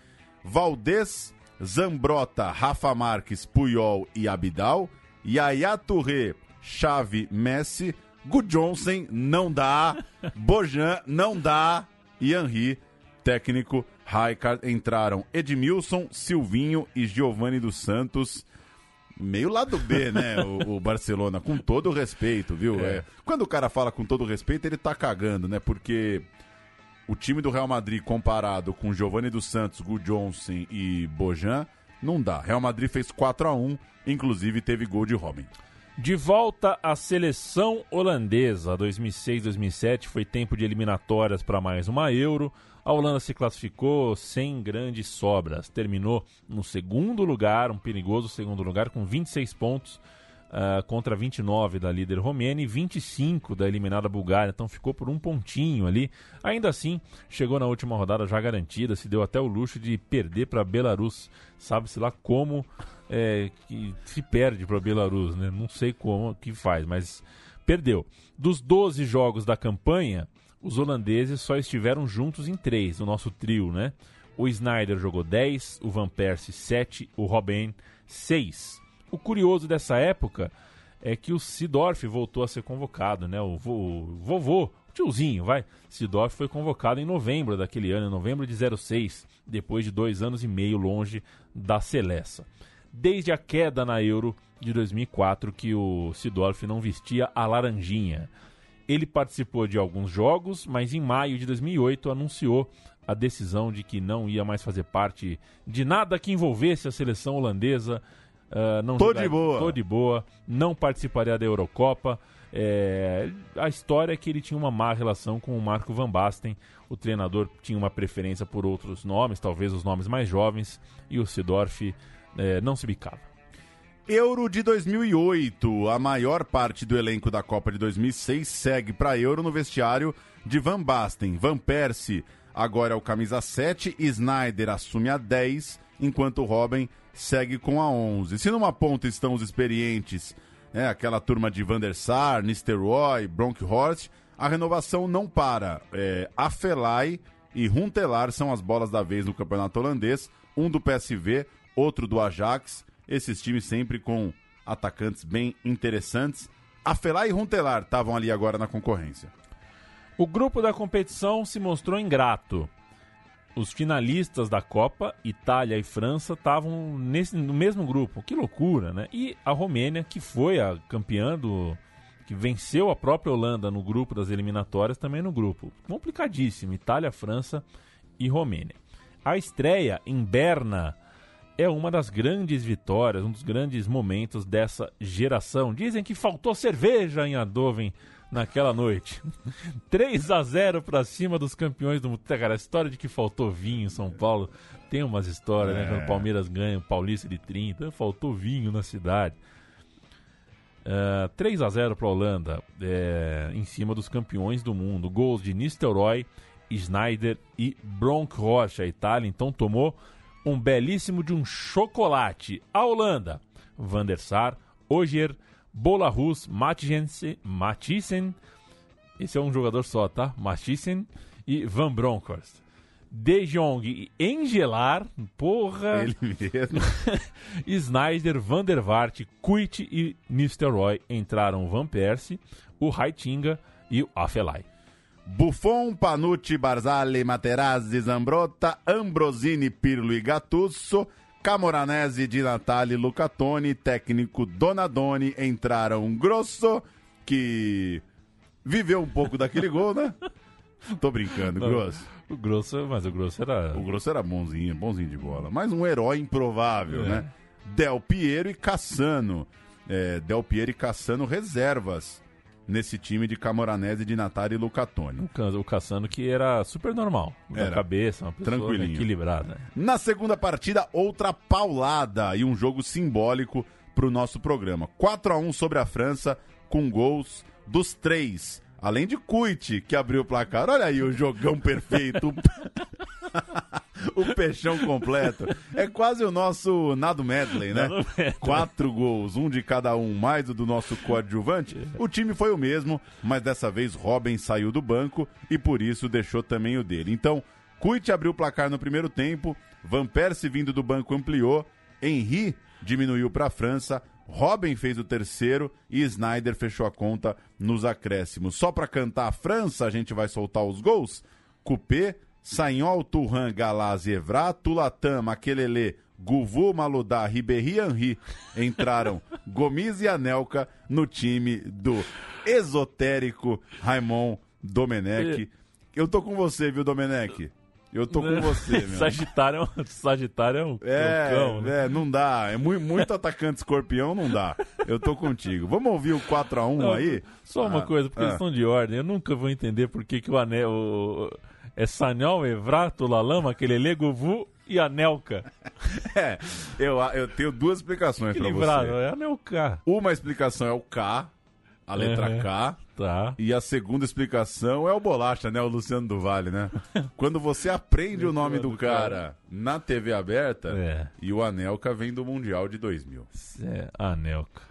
Valdez, Zambrota, Rafa Marques, Puyol e Abidal. Yaya Touré, Xavi, Messi. Gudjonsen, não dá. Bojan, não dá. E Henry, técnico. Raikard, entraram Edmilson, Silvinho e Giovanni dos Santos. Meio lado B, né? O, o Barcelona, com todo o respeito, viu? É. É, Quando o cara fala com todo o respeito, ele tá cagando, né? Porque o time do Real Madrid comparado com Giovanni dos Santos, Gu Johnson e Bojan, não dá. Real Madrid fez 4 a 1 inclusive teve gol de Robin. De volta à seleção holandesa, 2006-2007 foi tempo de eliminatórias para mais uma Euro. A Holanda se classificou sem grandes sobras, terminou no segundo lugar, um perigoso segundo lugar, com 26 pontos ah, contra 29 da líder romena e 25 da eliminada Bulgária, então ficou por um pontinho ali. Ainda assim, chegou na última rodada já garantida, se deu até o luxo de perder para Belarus. Sabe-se lá como é, que se perde para Belarus, né? Não sei como que faz, mas perdeu. Dos 12 jogos da campanha, os holandeses só estiveram juntos em três, o nosso trio, né? O Snyder jogou 10, o Van Persie 7, o Robin 6. O curioso dessa época é que o Sidorf voltou a ser convocado, né? O, vo- o vovô, o tiozinho, vai. Sidorf foi convocado em novembro daquele ano, em novembro de 06, depois de dois anos e meio longe da Celessa. Desde a queda na Euro de 2004 que o Sidorf não vestia a laranjinha. Ele participou de alguns jogos, mas em maio de 2008 anunciou a decisão de que não ia mais fazer parte de nada que envolvesse a seleção holandesa. ah, não Tô jogar- de boa. Tô de boa, não participaria da Eurocopa. É, a história é que ele tinha uma má relação com o Marco Van Basten. O treinador tinha uma preferência por outros nomes, talvez os nomes mais jovens, e o Sidorf é, não se bicava. Euro de 2008. A maior parte do elenco da Copa de 2006 segue para Euro no vestiário de Van Basten. Van Persie agora é o camisa 7, Snyder assume a 10, enquanto Robin segue com a 11. Se numa ponta estão os experientes né, aquela turma de Van der Sar, Nistelrooy, Bronkhorst, a renovação não para. É, Afelai e Runtelar são as bolas da vez no campeonato holandês, um do PSV, outro do Ajax, esses times sempre com atacantes bem interessantes. Afelai e Runtelar estavam ali agora na concorrência. O grupo da competição se mostrou ingrato. Os finalistas da Copa, Itália e França, estavam no mesmo grupo. Que loucura, né? E a Romênia, que foi a campeã do. que venceu a própria Holanda no grupo das eliminatórias, também no grupo. Complicadíssimo. Itália, França e Romênia. A estreia em Berna é uma das grandes vitórias, um dos grandes momentos dessa geração. Dizem que faltou cerveja em Adoven naquela noite. 3 a 0 para cima dos campeões do mundo. Cara, a história de que faltou vinho em São Paulo tem umas histórias, né? Quando o Palmeiras ganha o Paulista de 30, faltou vinho na cidade. Uh, 3 a 0 para a Holanda é, em cima dos campeões do mundo. Gols de Nistelrooy, Schneider e Bronkhorst. A Itália então tomou um belíssimo de um chocolate. A Holanda, Van der Sar, Ogier, Bolarus, Mathiesen, esse é um jogador só, tá? Mathiesen e Van Bronckhorst. De Jong e Engelar, porra, Ele mesmo. Snyder, Van der Vaart, Kuit e Nistelrooy entraram Van Persie, o Raitinga e o Afelai. Buffon, Panucci, Barzali, Materazzi, Zambrotta, Ambrosini, Pirlo e Gattuso, Camoranesi, Di Natale, Lucatoni, técnico Donadoni, entraram Grosso, que viveu um pouco daquele gol, né? Tô brincando, Grosso. O Grosso, mas o Grosso era. O Grosso era bonzinho, bonzinho de bola. Mas um herói improvável, né? Del Piero e Cassano. É, Del Piero e Cassano reservas nesse time de Camoranesi, Di Natale e Lucatoni. O O Cassano que era super normal. Da cabeça, uma pessoa Tranquilinho. equilibrada. Na segunda partida, outra paulada e um jogo simbólico pro nosso programa. 4 a 1 sobre a França, com gols dos três. Além de Kuit, que abriu o placar. Olha aí o jogão perfeito. o peixão completo. É quase o nosso Nado Medley, né? Nado Medley. Quatro gols, um de cada um, mais o do nosso coadjuvante. O time foi o mesmo, mas dessa vez Robin saiu do banco e por isso deixou também o dele. Então, Kuit abriu o placar no primeiro tempo, Van Persie vindo do banco ampliou, Henry diminuiu para a França, Robin fez o terceiro e Snyder fechou a conta nos acréscimos. Só para cantar a França, a gente vai soltar os gols. Coupé, Sagnol, Turhan, Galaz e Evra, Tulatan, Makelele, Guvu, Maludá, Ribéry e Henry entraram Gomes e Anelka no time do esotérico Raimon Domenech. Eu tô com você, viu, Domenech? Eu tô com você, meu. Sagitário, é um- Sagitário é um É, cão, né? é, não dá. É muito, muito atacante escorpião, não dá. Eu tô contigo. Vamos ouvir o 4x1 Não, aí? Só uma Ah, coisa, por ah. questão de ordem, eu nunca vou entender por que, que o anel. o- é Sanhol, Evrato, Lalama, aquele Guvu e Anelka. É, eu, eu tenho duas explicações pra Equilibrado, você. é Anelka. Uma explicação é o K, a letra Uhum. K. Tá. E a segunda explicação é o Bolacha, né? O Luciano do Vale, né? Quando você aprende o nome do cara na TV aberta, É. e o Anelka vem do Mundial de 2000. É, Anelka.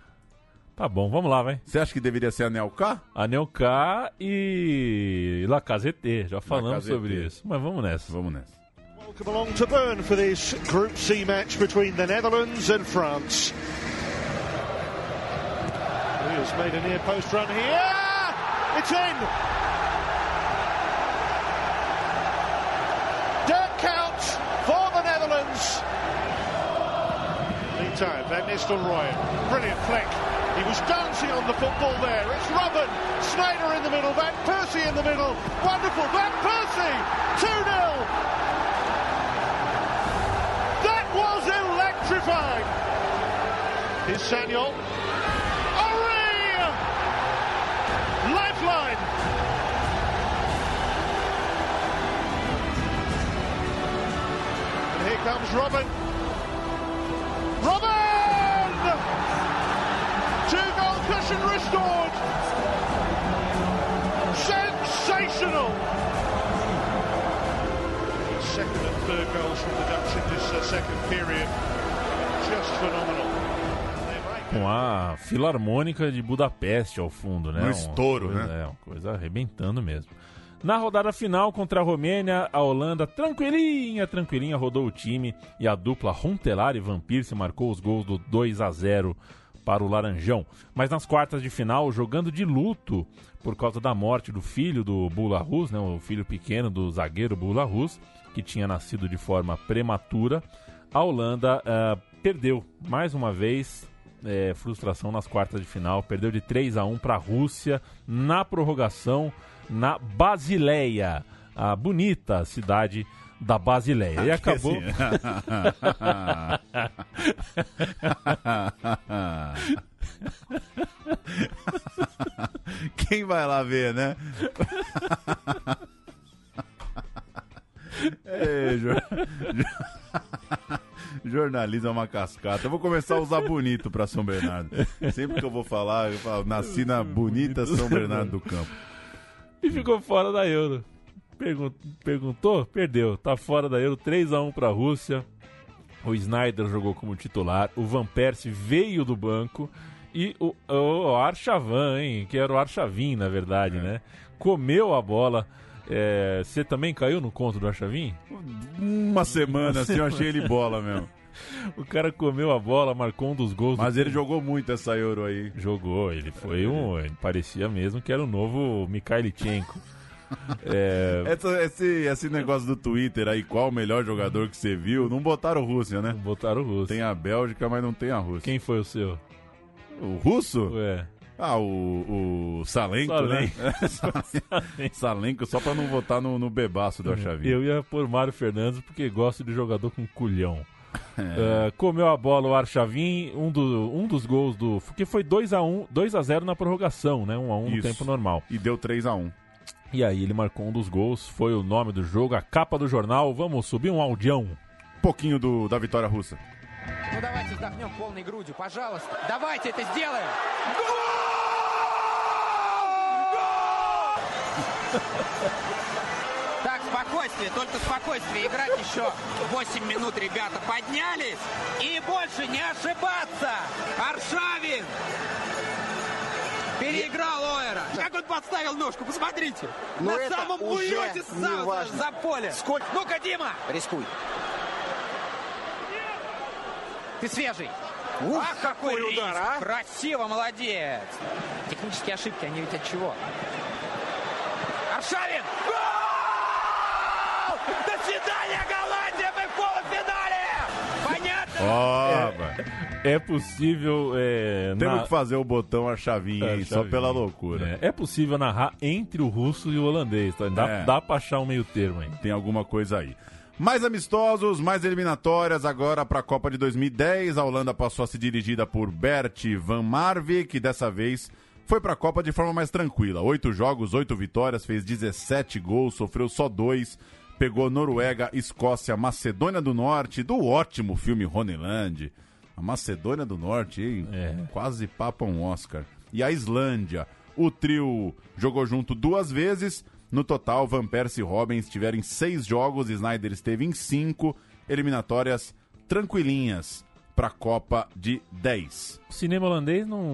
Tá bom, vamos lá, vai. Você acha que deveria ser Anelka? Anelka e Lacazette, já falamos sobre isso. Mas vamos nessa. Vamos nessa. Welcome along to Bern for this Group C match between the Netherlands and France. Has made a near post run here. It's in. Dirk Kuyt for the Netherlands. Meantime, Van Nistelrooy, brilliant flick. He was dancing on the football there. It's Robin, Snyder in the middle, Van Persie in the middle. Wonderful, Van Persie, 2 0. That was electrifying. Here's Samuel. Comes Robin. Robin! Two goal cushion restored. Sensational. Second and third goals from the Dutch in this uh, second period. Just phenomenal. Com a Filarmônica de Budapeste ao fundo, né? Um Uma estouro, coisa- né? É, uma coisa arrebentando mesmo. Na rodada final contra a Romênia, a Holanda, tranquilinha, tranquilinha, rodou o time e a dupla Runtelar e Van Persie marcou os gols do 2 a 0 para o Laranjão. Mas nas quartas de final, jogando de luto por causa da morte do filho do Bula Rus, né, o filho pequeno do zagueiro Bula Rus, que tinha nascido de forma prematura, a Holanda ah, perdeu mais uma vez. é, frustração nas quartas de final, perdeu de 3 a 1 para a Rússia na prorrogação na Basileia, a bonita cidade da Basileia. E acabou. Quem vai lá ver, né? Ei, jor- Jornalismo é uma cascata. Eu vou começar a usar bonito pra São Bernardo. Sempre que eu vou falar, eu falo, nasci na bonita São Bernardo do Campo. E ficou fora da Euro. Pergun- perguntou? Perdeu. Tá fora da Euro, 3 a 1 para a Rússia. O Snyder jogou como titular, o Van Persie veio do banco e o, o Archavan, hein, que era o Archavin, na verdade, né? Comeu a bola. É, Você também caiu no conto do Archavin? Uma semana assim eu achei ele bola mesmo. O cara comeu a bola, marcou um dos gols. do Mas ele jogou muito essa Euro aí. Jogou, ele foi um. Ele parecia mesmo que era o novo Mikhailichenko. É, Essa- esse, esse negócio do Twitter aí, qual o melhor jogador que você viu? Não botaram Rússia, né? botaram o russo. Tem a Bélgica, mas não tem a Rússia. Quem foi o seu? O russo? Ué. Ah, o, o Salenko, Salenko. né? Salenko, só pra não votar no, no bebaço do Achavinho. Eu ia pôr Mário Fernandes porque gosto de jogador com culhão. É, comeu a bola o Archavin, um, do, um dos gols do. Que foi 2x1, 2x0 na prorrogação, né? 1x1 no Isso. tempo normal. E deu 3x1. E aí ele marcou um dos gols, foi o nome do jogo, a capa do jornal. Vamos subir um audião. Pouquinho do, da vitória russa. Ну давайте вздохнем полной грудью, пожалуйста. Давайте это сделаем. Так, спокойствие, только спокойствие. Играть еще 8 минут, ребята. Поднялись и больше не ошибаться. Аршавин переиграл Оэра. Как он подставил ножку, посмотрите. Но На самом уже улете важно. за поле. Сколько- Ну-ка, Дима, Рискуй. ты свежий. Ух, Ах, какой какой удар, а! Красиво, молодец! Технические ошибки, они ведь от чего? Аршавин! Гол! É, é, possível. É, Temos na... que fazer o botão a chavinha, é, chavinha. só pela loucura. É, é, possível narrar entre o russo e o holandês. Tá? Dá, é. dá pra achar um meio termo aí. Tem alguma coisa aí. Mais amistosos, mais eliminatórias agora para a Copa de 2010. A Holanda passou a ser dirigida por Bert Van Marwijk, que dessa vez foi para a Copa de forma mais tranquila. Oito jogos, oito vitórias, fez 17 gols, sofreu só dois Pegou Noruega, Escócia, Macedônia do Norte, do ótimo filme Honeland. A Macedônia do Norte, hein? É. Quase papa um Oscar. E a Islândia. O trio jogou junto duas vezes. No total, Van Persie e Robin estiveram em seis jogos, Snyder esteve em cinco. Eliminatórias tranquilinhas para a Copa de 10. O cinema holandês não,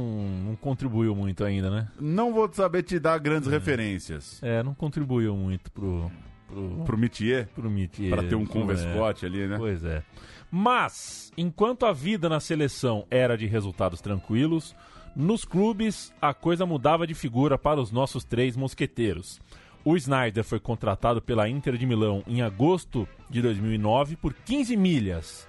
não contribuiu muito ainda, né? Não vou saber te dar grandes referências. É, não contribuiu muito pro. Pro, Pro Mitier, pro para ter um É. convescote ali, né? Pois é. Mas, enquanto a vida na seleção era de resultados tranquilos, nos clubes a coisa mudava de figura para os nossos três mosqueteiros. O Snyder foi contratado pela Inter de Milão em agosto de 2009 por 15 milhas.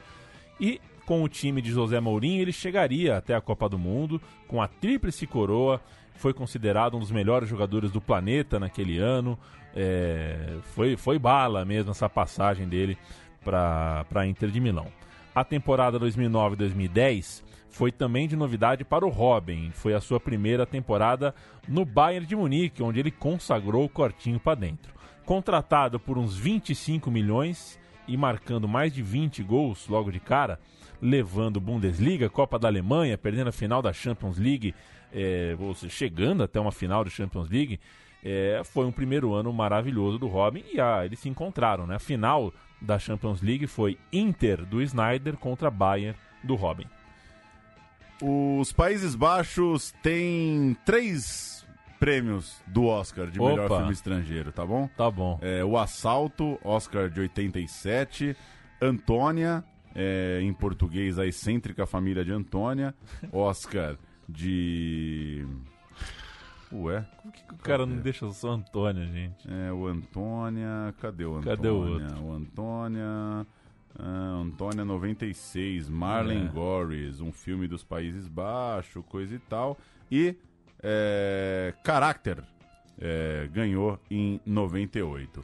E com o time de José Mourinho, ele chegaria até a Copa do Mundo com a tríplice coroa. Foi considerado um dos melhores jogadores do planeta naquele ano. É, foi, foi bala mesmo essa passagem dele para a Inter de Milão. A temporada 2009-2010 foi também de novidade para o Robin. Foi a sua primeira temporada no Bayern de Munique, onde ele consagrou o cortinho para dentro. Contratado por uns 25 milhões e marcando mais de 20 gols logo de cara, levando Bundesliga, Copa da Alemanha, perdendo a final da Champions League, é, chegando até uma final da Champions League, é, foi um primeiro ano maravilhoso do Robin e ah, eles se encontraram. Né? A final da Champions League foi Inter do Snyder contra Bayern do Robin. Os Países Baixos têm três prêmios do Oscar de melhor Opa. filme estrangeiro, tá bom? Tá bom. É, o Assalto, Oscar de 87. Antônia, é, em português, A Excêntrica Família de Antônia. Oscar de. Ué? Por que, o cara não deixa só Antônia, gente? É, o Antônia. Cadê o Antônia? Cadê o outro? O Antônia. ah, Antônia 96, Marlene É. Gorris, um filme dos Países Baixos, coisa e tal. E é, Character é, ganhou em 98.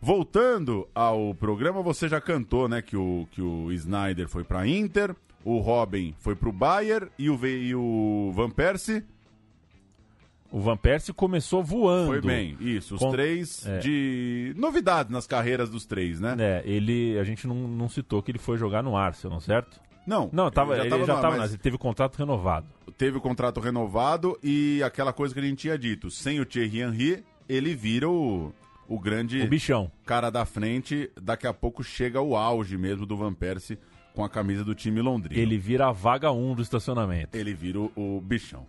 Voltando ao programa, você já cantou, né, que o, que o Snyder foi pra Inter, o Robin foi pro Bayern e o, e o Van Persie O Van Persie começou voando. foi bem. Isso, os três é. de novidades nas carreiras dos três, né? É, ele, a gente não, não citou que ele foi jogar no Arsenal, certo? Não, Não, tava, ele já estava, mas ele teve contrato renovado. teve o contrato renovado e aquela coisa que a gente tinha dito, sem o Thierry Henry, ele vira o, o grande O bichão. cara da frente. Daqui a pouco chega o auge mesmo do Van Persie com a camisa do time londrino. Ele vira a vaga 1 do estacionamento. Ele vira o, o bichão.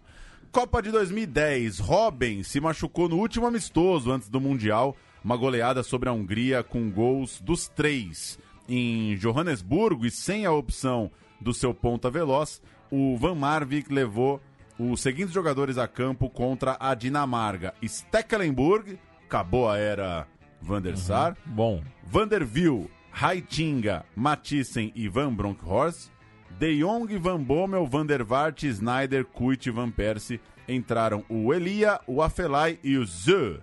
Copa de 2010, Robin se machucou no último amistoso antes do Mundial. Uma goleada sobre a Hungria com gols dos três. Em Johannesburgo e sem a opção do seu ponta veloz, o Van Marwijk levou os seguintes jogadores a campo contra a Dinamarca. Stekelenburg, acabou a era Van der Sar. Bom, Vanderbilt, Heitinga, Mathiesen e Van Bronckhorst. De Jong, Van Bommel, Van der Vaart, Snyder, Kuyt e Van Persie. Entraram o Elia, o Afelai e o Zö.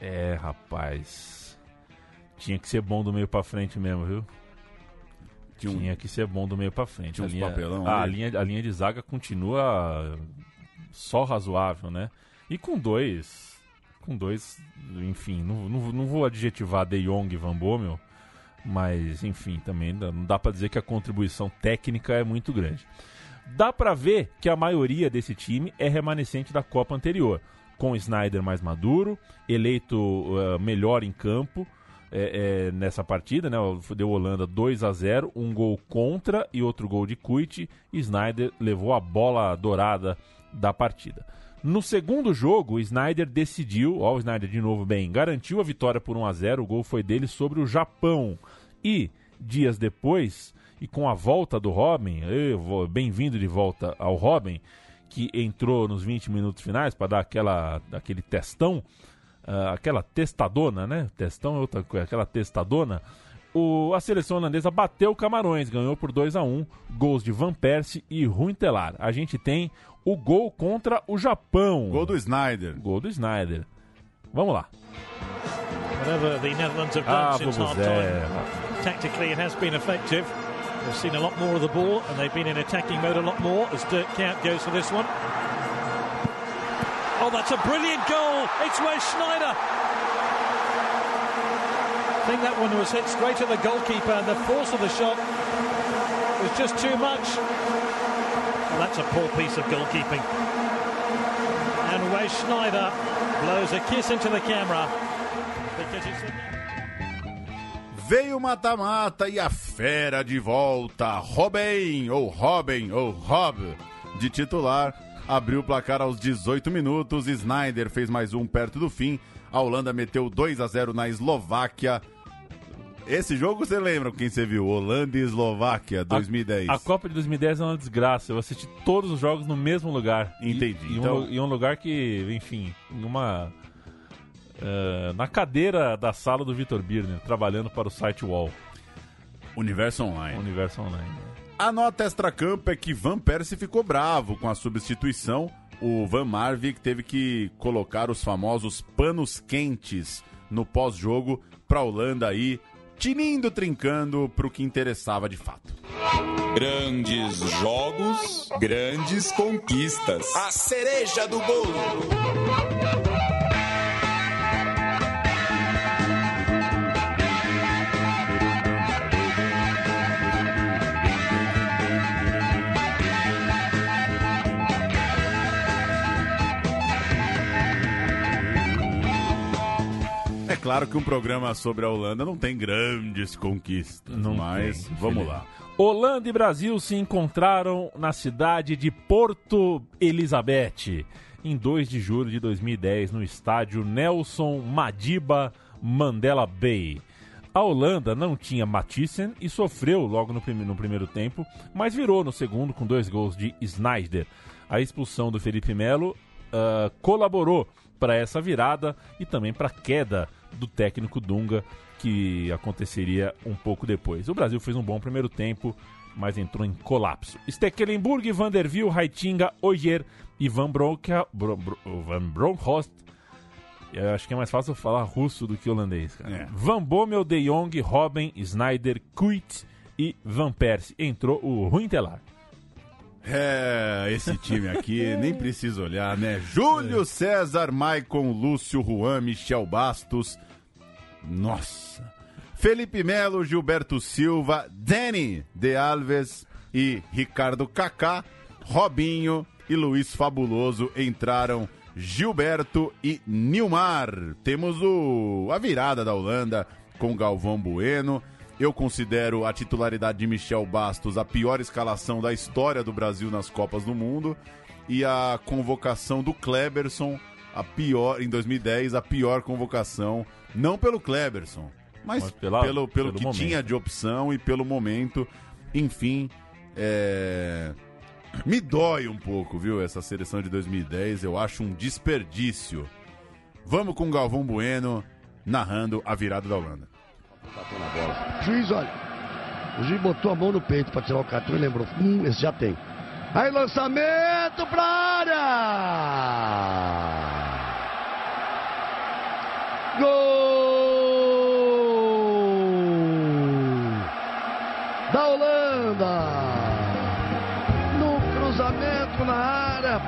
é, rapaz. Tinha que ser bom do meio pra frente mesmo, viu? Tinha Tinha que ser bom do meio pra frente. Tinha a linha, papelão a, aí. linha, a linha de zaga continua só razoável, né? E com dois. Com dois, enfim, não, não, não vou adjetivar De Jong e Van Bommel, mas enfim, também não dá pra dizer que a contribuição técnica é muito grande. Dá pra ver que a maioria desse time é remanescente da Copa anterior, com Snyder mais maduro, eleito eh, melhor em campo é, é, nessa partida, né? Deu Holanda 2 a 0 um gol contra e outro gol de Kuit. Snyder levou a bola dourada da partida. No segundo jogo, o Snyder decidiu, ó, o Snyder de novo bem, garantiu a vitória por 1 a 0 O gol foi dele sobre o Japão. E dias depois, e com a volta do Robin, vou- bem-vindo de volta ao Robin, que entrou nos 20 minutos finais para dar aquela, aquele testão, ah, aquela testadona, né? Testão é outra coisa, aquela testadona. O, a seleção holandesa bateu Camarões, ganhou por 2 a 1 gols de Van Persie e Ruintelar. A gente tem o gol contra o Japão. Gol do Snyder. Gol do Snyder. Vamos lá. Whatever the Netherlands have done Ah, since half time, tactically it has been effective. They've seen a lot more of the ball and they've been in attacking mode a lot more as Dirk Kuyt goes for this one. Oh, that's a brilliant goal. It's Wes Schneider. I think that one was hit straight at the goalkeeper and the force of the shot was just too much. Well, that's a poor piece of goalkeeping. And Wes Schneider blows a kiss into the camera. Veio mata-mata e a fera de volta. Robin, ou Robin, ou Rob, de titular. Abriu o placar aos 18 minutos. Snyder fez mais um perto do fim. A Holanda meteu 2 a 0 na Eslováquia. Esse jogo você lembra quem você viu? Holanda e Eslováquia, 2010. A Copa de 2010 é uma desgraça. Eu assisti todos os jogos no mesmo lugar. Entendi. E, um, Então- lu- e um lugar que, enfim, numa. eh, na cadeira da sala do Vitor Birner, trabalhando para o site Wall, Universo Online. Universo Online. A nota extra-campo é que Van Persie ficou bravo com a substituição. O Van Marwijk teve que colocar os famosos panos quentes no pós-jogo para a Holanda aí, tinindo, trincando para o que interessava de fato. Grandes jogos, grandes conquistas. A cereja do bolo. Claro que um programa sobre a Holanda não tem grandes conquistas, Não mas tem, vamos lá. Holanda e Brasil se encontraram na cidade de Porto Elizabeth em 2 de julho de 2010 no estádio Nelson Madiba Mandela Bay. A Holanda não tinha Mathiesen e sofreu logo no, prime- no primeiro tempo, mas virou no segundo com dois gols de Sneijder. A expulsão do Felipe Melo ah, colaborou para essa virada e também para a queda do técnico Dunga, que aconteceria um pouco depois. O Brasil fez um bom primeiro tempo, mas entrou em colapso. Stekelenburg, Vanderbilt, Heitinga, Oyer e Van, Bronca, Bro, Bro- Van Bronckhorst. Eu acho que é mais fácil falar russo do que holandês, cara. É. Van Bommel, De Jong, Robben, Snyder, Kuit e Van Persie. Entrou o Ruintelar. É, esse time aqui nem precisa olhar, né? Júlio César, Maicon, Lúcio, Juan, Michel Bastos. Nossa. Felipe Melo, Gilberto Silva, Danny De Alves e Ricardo Kaká, Robinho e Luiz Fabuloso entraram Gilberto e Nilmar. Temos o, a virada da Holanda com Galvão Bueno. Eu considero a titularidade de Michel Bastos a pior escalação da história do Brasil nas Copas do Mundo e a convocação do Kleberson, a pior em 2010, a pior convocação, não pelo Kleberson, mas, Mas pela- pelo, pelo, pelo que momento. tinha de opção e pelo momento. Enfim, é... me dói um pouco, viu, essa seleção de 2010. Eu acho um desperdício. Vamos com Galvão Bueno narrando a virada da Holanda. Juiz, olha. O juiz botou a mão no peito para tirar o cartão e lembrou. Hum, esse já tem. Aí lançamento pra área! Gol! Da Holanda! No cruzamento na área,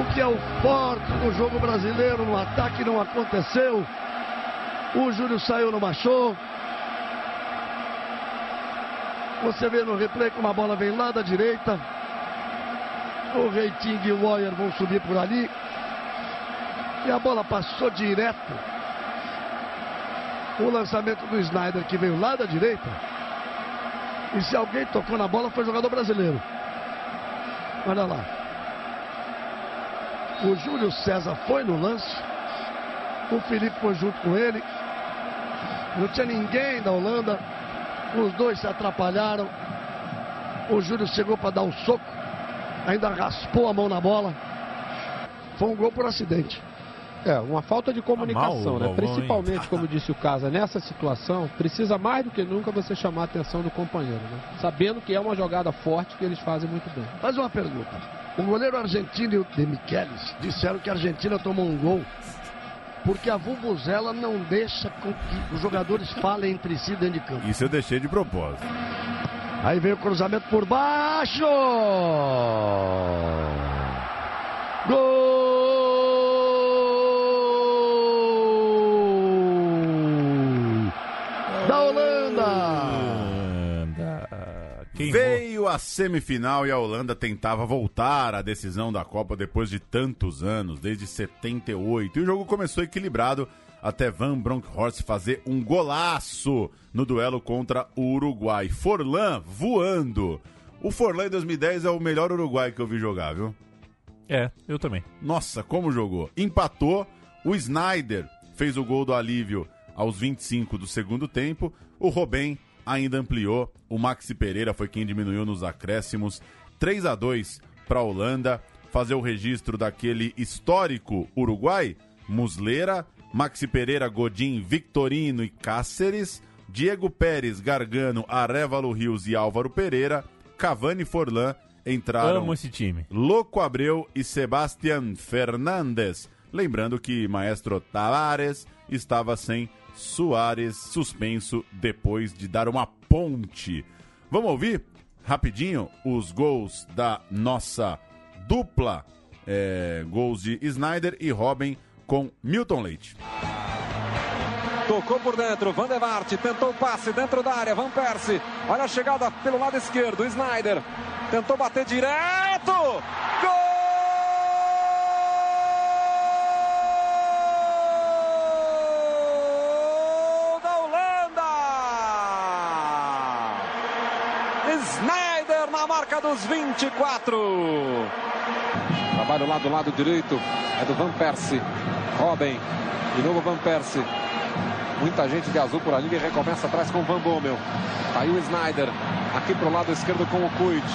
o que é o forte do jogo brasileiro no ataque não aconteceu. O Júlio saiu, não baixou. Você vê no replay como a bola vem lá da direita. O Reiting e o Warrior vão subir por ali. E a bola passou direto. O lançamento do Snyder que veio lá da direita. E se alguém tocou na bola foi jogador brasileiro. Olha lá. O Júlio César foi no lance. O Felipe foi junto com ele. Não tinha ninguém da Holanda. Os dois se atrapalharam. O Júlio chegou para dar um soco. Ainda raspou a mão na bola. Foi um gol por acidente. É, uma falta de comunicação, Tá mal, né? Galvão, Principalmente, como disse o Casa, nessa situação, precisa mais do que nunca você chamar a atenção do companheiro, né? Sabendo que é uma jogada forte que eles fazem muito bem. Mais uma pergunta. O goleiro argentino e o De Michelis disseram que a Argentina tomou um gol porque a Vuvuzela não deixa com que os jogadores falem entre si dentro de campo. Isso eu deixei de propósito. Aí veio o cruzamento por baixo. Gol da Holanda. Quem Veio a semifinal e a Holanda tentava voltar à decisão da Copa depois de tantos anos, desde 78. E o jogo começou equilibrado até Van Bronckhorst fazer um golaço no duelo contra o Uruguai. Forlan voando. O Forlan em 2010 é o melhor Uruguai que eu vi jogar, viu? É, eu também. Nossa, como jogou. Empatou. O Snyder fez o gol do alívio aos 25 do segundo tempo. O Robin ainda ampliou. O Maxi Pereira foi quem diminuiu nos acréscimos. 3 a 2 para a Holanda. Fazer o registro daquele histórico Uruguai. Muslera, Maxi Pereira, Godin, Victorino e Cáceres. Diego Pérez, Gargano, Arevalo Rios e Álvaro Pereira. Cavani e Forlan entraram. Amo esse time. Louco Abreu e Sebastián Fernandes. Lembrando que Maestro Tavares estava sem Soares suspenso depois de dar uma ponte. Vamos ouvir rapidinho os gols da nossa dupla. é, gols de Snyder e Robin com Milton Leite. Tocou por dentro, Van der Vaart tentou o passe dentro da área, Van Persie. Olha a chegada pelo lado esquerdo, Snyder. Tentou bater direto. Gol! Snyder na marca dos 24. Trabalho lá do lado direito é do Van Persie. Robin, de novo Van Persie. Muita gente de azul por ali, ele recomeça atrás com o Van Bommel. Tá aí o Snyder, aqui pro lado esquerdo com o Kuit.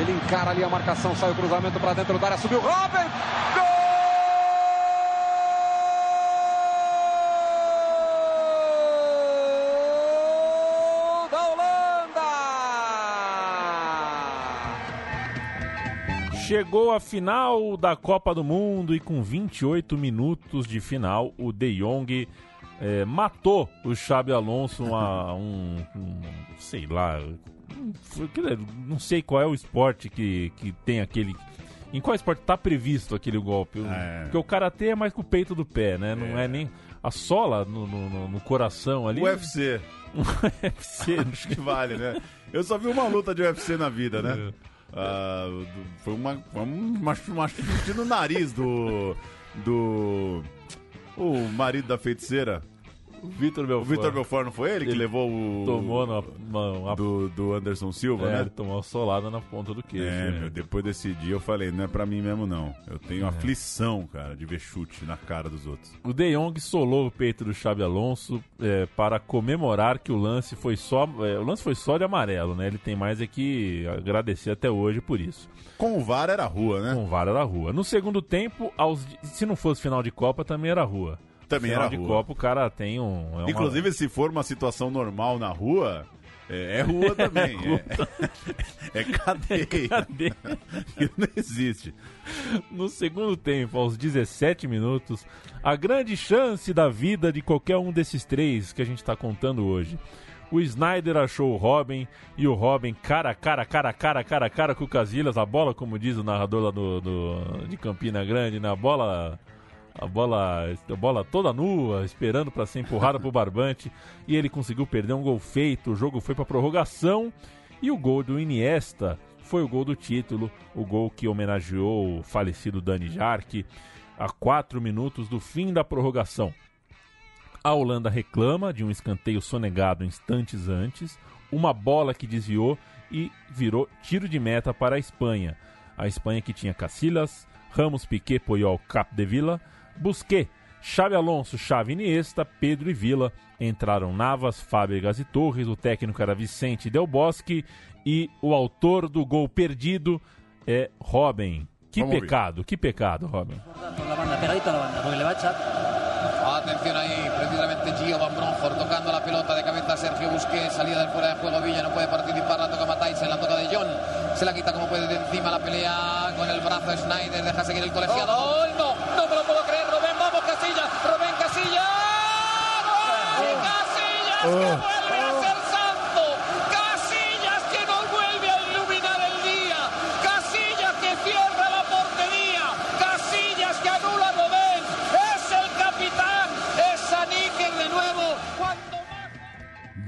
Ele encara ali a marcação, sai o cruzamento para dentro da área, subiu Robin. Gol! Chegou a final da Copa do Mundo e com 28 minutos de final, o De Jong eh, matou o Xabi Alonso a um, um sei lá, aquele- não sei qual é o esporte que, que tem aquele em qual esporte tá previsto aquele golpe? Porque o karatê é mais com o peito do pé, né? Não é, nem a sola no, no- no- no coração ali. UFC. UFC, Acho que vale, né? Eu só vi uma luta de UFC na vida, né? É. Do- foi uma, uma, uma chute no nariz do. do. O marido da feiticeira. O Vitor O Belfort. Vitor Belfort não foi ele, que Ele levou o. tomou na, do, do Anderson Silva, é, né? ele tomou uma solada na ponta do queixo. É, né? meu, depois desse dia eu falei, não é pra mim mesmo não. Eu tenho É. aflição, cara, de ver chute na cara dos outros. O De Jong solou o peito do Xabi Alonso é, para comemorar que o lance foi só é, o lance foi só de amarelo, né? Ele tem mais é que agradecer até hoje por isso. Com o VAR era rua, né? Com o VAR era rua. No segundo tempo, aos, se não fosse final de Copa, também era rua. Também era de rua. Copa, o cara tem um. é uma- Inclusive, se for uma situação normal na rua, é, é rua também. é, é cadeia. cadeia. não existe. No segundo tempo, aos 17 minutos, a grande chance da vida de qualquer um desses três que a gente está contando hoje. O Snyder achou o Robin e o Robin cara cara, cara cara, cara cara com o Casillas. A bola, como diz o narrador lá do, do- de Campina Grande, na bola. A bola, a bola toda nua, esperando para ser empurrada pro barbante. E ele conseguiu perder um gol feito. O jogo foi para prorrogação. E o gol do Iniesta foi o gol do título, o gol que homenageou o falecido Dani Jarque a quatro minutos do fim da prorrogação. A Holanda reclama de um escanteio sonegado instantes antes, uma bola que desviou e virou tiro de meta para a Espanha. A Espanha que tinha Casillas, Ramos, Piquet, Puyol, Capdevila, Busquet, Xavi Alonso, Xavi Iniesta, Pedro e Vila. Entraram Navas, Fábregas e Torres, o técnico era Vicente Del Bosque e o autor do gol perdido é Robin. Que Vamos ouvir. pecado, que pecado, Robin. A a. Atención ahí, precisamente Gio Van Bronjor tocando la pelota de cabeza Sergio Busquets, salida del fuera de juego Villa no puede participar, la toca Matai, se la toca de John, se la quita como puede de encima la pelea con el brazo Schneider, deja seguir el colegiado. ¡Oh, no! ¡No me lo puedo creer! ¡Cuando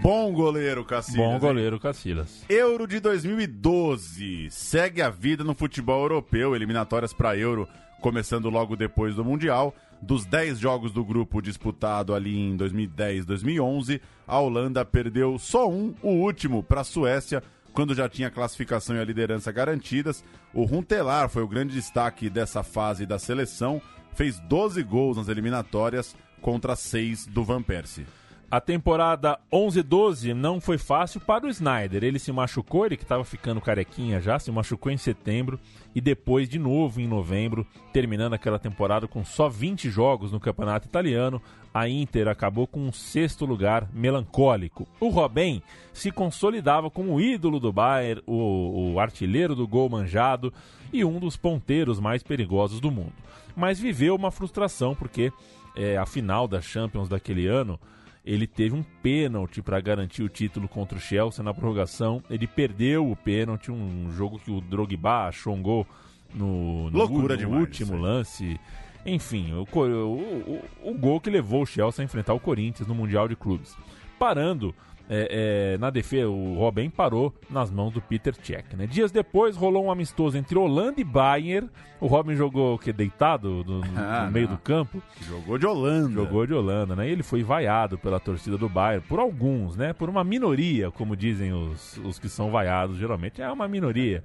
Bom goleiro, Cacilhas. Bom goleiro, Cacilhas. Euro de 2012. Segue a vida no futebol europeu, eliminatórias para Euro, começando logo depois do Mundial. Dos 10 jogos do grupo disputado ali em 2010, 2011, a Holanda perdeu só um, o último, para a Suécia, quando já tinha classificação e a liderança garantidas. O Runtelar foi o grande destaque dessa fase da seleção, fez 12 gols nas eliminatórias contra 6 do Van Persie. A temporada 11-12 não foi fácil para o Snyder. Ele se machucou, ele que estava ficando carequinha já, se machucou em setembro e depois de novo em novembro, terminando aquela temporada com só 20 jogos no campeonato italiano. A Inter acabou com um sexto lugar melancólico. O Robin se consolidava como o ídolo do Bayern, o, o artilheiro do gol manjado e um dos ponteiros mais perigosos do mundo. Mas viveu uma frustração porque é, a final da Champions daquele ano ele teve um pênalti para garantir o título contra o Chelsea na prorrogação. Ele perdeu o pênalti, um jogo que o Drogba achou um gol no, no, Loucura no último lance. Enfim, o, o- o- o gol que levou o Chelsea a enfrentar o Corinthians no Mundial de Clubes. Parando é, é, na defesa, o Robin parou nas mãos do Peter Cech. Né? Dias depois rolou um amistoso entre Holanda e Bayern. O Robin jogou o que deitado no, no, Ah, no meio não. do campo. Jogou de Holanda. Jogou de Holanda, né? E ele foi vaiado pela torcida do Bayern, por alguns, né? Por uma minoria, como dizem os, os que são vaiados, geralmente é uma minoria.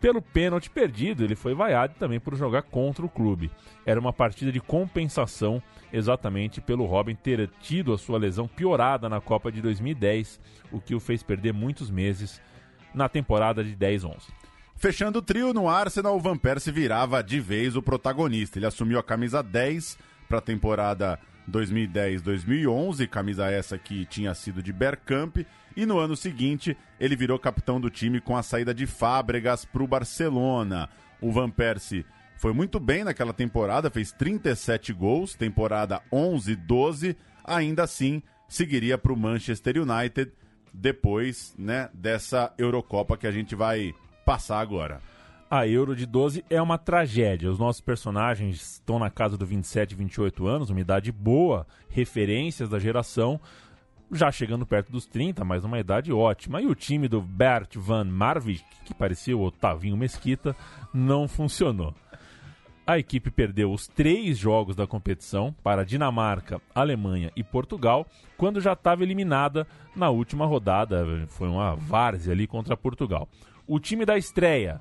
Pelo pênalti perdido, ele foi vaiado também por jogar contra o clube. Era uma partida de compensação, exatamente pelo Robin ter tido a sua lesão piorada na Copa de 2010, o que o fez perder muitos meses na temporada de 10-11. Fechando o trio no Arsenal, o Van Persie virava de vez o protagonista. Ele assumiu a camisa 10 para a temporada 2010-2011, camisa essa que tinha sido de Bergkamp, e no ano seguinte ele virou capitão do time com a saída de Fábregas para o Barcelona. O Van Persie foi muito bem naquela temporada, fez 37 gols, temporada 11-12, ainda assim seguiria para o Manchester United depois né, dessa Eurocopa que a gente vai passar agora. A Euro de 12 é uma tragédia. Os nossos personagens estão na casa do 27, 28 anos, uma idade boa, referências da geração, já chegando perto dos 30, mas uma idade ótima. E o time do Bert van Marwijk, que parecia o Otavinho Mesquita, não funcionou. A equipe perdeu os três jogos da competição para Dinamarca, Alemanha e Portugal, quando já estava eliminada na última rodada. Foi uma várzea ali contra Portugal. O time da estreia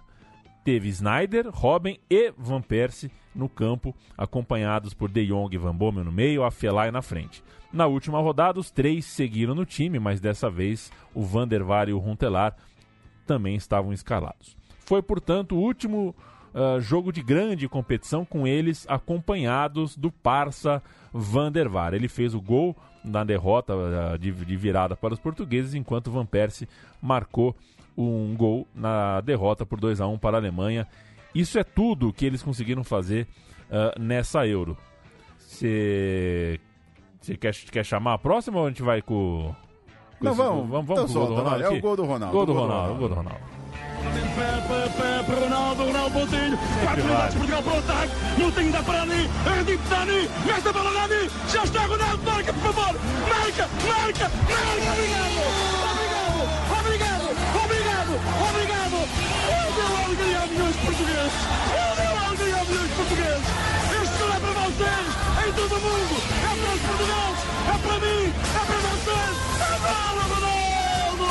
teve Snyder, Robin e Van Persie no campo, acompanhados por De Jong e Van Bommel no meio, a Felay na frente. Na última rodada, os três seguiram no time, mas dessa vez o Van der Vaar e o Runtelar também estavam escalados. Foi, portanto, o último uh, jogo de grande competição com eles acompanhados do Parça Van der Vaar. Ele fez o gol na derrota uh, de, de virada para os portugueses, enquanto Van Persie marcou um gol na derrota por 2 a 1 para a Alemanha. Isso é tudo que eles conseguiram fazer uh, nessa Euro. Você quer, quer chamar a próxima ou a gente vai com. com Não, esse- vamos. vamos, Então com o gol do solta, Ronaldo. vai. É o aqui? gol do Ronaldo, Gol do o gol do Ronaldo, o Ronaldo. gol do Ronaldo. Pé, pé, pé, para Ronaldo, Ronaldo. Quatro vai. minutos, Portugal para o ataque. Moutinho dá para Dani. Ardito Dani. Esta bola Dani. Já está Ronaldo. Marca, por favor. Marca, marca, marca. Obrigado. Portugueses. Eu deu alegria a milhões de portugueses. Este gol é para vocês. Em todo o mundo. É para os portugueses. É para mim. É para vocês. É para Ronaldo.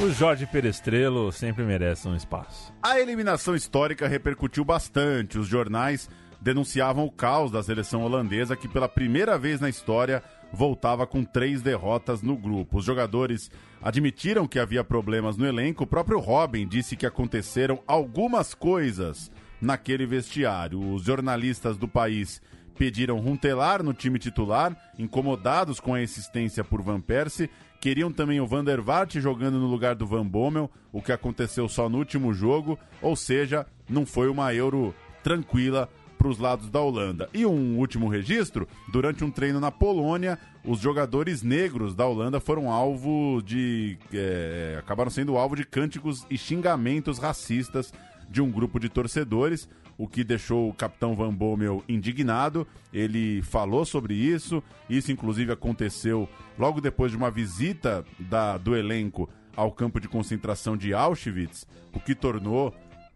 O Jorge Perestrelo sempre merece um espaço. A eliminação histórica repercutiu bastante. Os jornais denunciavam o caos da seleção holandesa, que pela primeira vez na história voltava com três derrotas no grupo. Os jogadores admitiram que havia problemas no elenco. O próprio Robin disse que aconteceram algumas coisas naquele vestiário. Os jornalistas do país pediram Runtelar no time titular, incomodados com a insistência por Van Persie. Queriam também o Van der Vaart jogando no lugar do Van Bommel, o que aconteceu só no último jogo, ou seja, não foi uma Euro tranquila para os lados da Holanda. E um último registro: durante um treino na Polônia, os jogadores negros da Holanda foram alvo de. é, acabaram sendo alvo de cânticos e xingamentos racistas de um grupo de torcedores, o que deixou o capitão Van Bommel indignado. Ele falou sobre isso. Isso, inclusive, aconteceu logo depois de uma visita da- do elenco ao campo de concentração de Auschwitz, o que tornou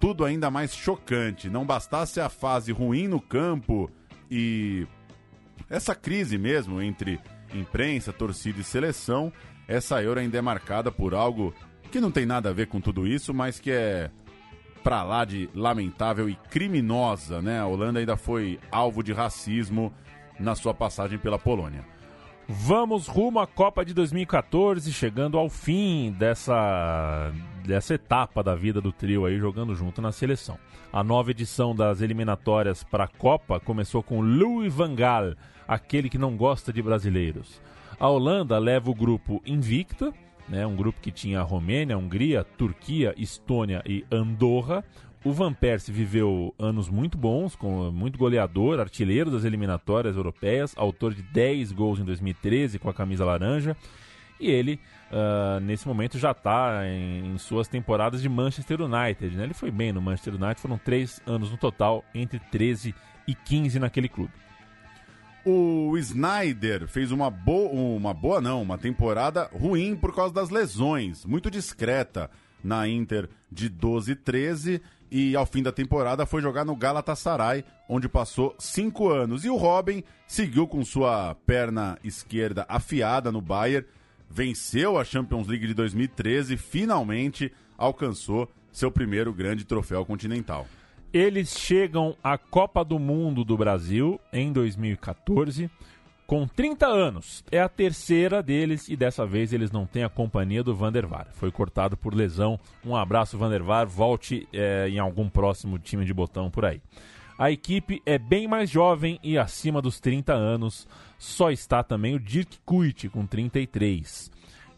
tudo ainda mais chocante. Não bastasse a fase ruim no campo e essa crise mesmo entre imprensa, torcida e seleção, essa Euro ainda é marcada por algo que não tem nada a ver com tudo isso, mas que é pra lá de lamentável e criminosa, né? A Holanda ainda foi alvo de racismo na sua passagem pela Polônia. Vamos rumo à Copa de 2014, chegando ao fim dessa, dessa etapa da vida do trio aí, jogando junto na seleção. A nova edição das eliminatórias para a Copa começou com Louis Van Gaal, aquele que não gosta de brasileiros. A Holanda leva o grupo invicta, né, um grupo que tinha Romênia, Hungria, Turquia, Estônia e Andorra. O Van Persie viveu anos muito bons, com muito goleador, artilheiro das eliminatórias europeias, autor de 10 gols em 2013 com a camisa laranja. E ele, ah, nesse momento, já está em, em suas temporadas de Manchester United. Né? Ele foi bem no Manchester United, foram três anos no total, entre 13 e 15 naquele clube. O Snyder fez uma, bo uma boa, não, uma temporada ruim por causa das lesões, muito discreta na Inter de 12 e 13 e ao fim da temporada foi jogar no Galatasaray, onde passou cinco anos. E o Robin seguiu com sua perna esquerda afiada no Bayern, venceu a Champions League de 2013 finalmente alcançou seu primeiro grande troféu continental. Eles chegam à Copa do Mundo do Brasil em 2014 com 30 anos. É a terceira deles e dessa vez eles não têm a companhia do Vandervar. Foi cortado por lesão. Um abraço, Vandervar. Volte é, em algum próximo time de botão por aí. A equipe é bem mais jovem e acima dos 30 anos. Só está também o Dirk Kuyt com 33.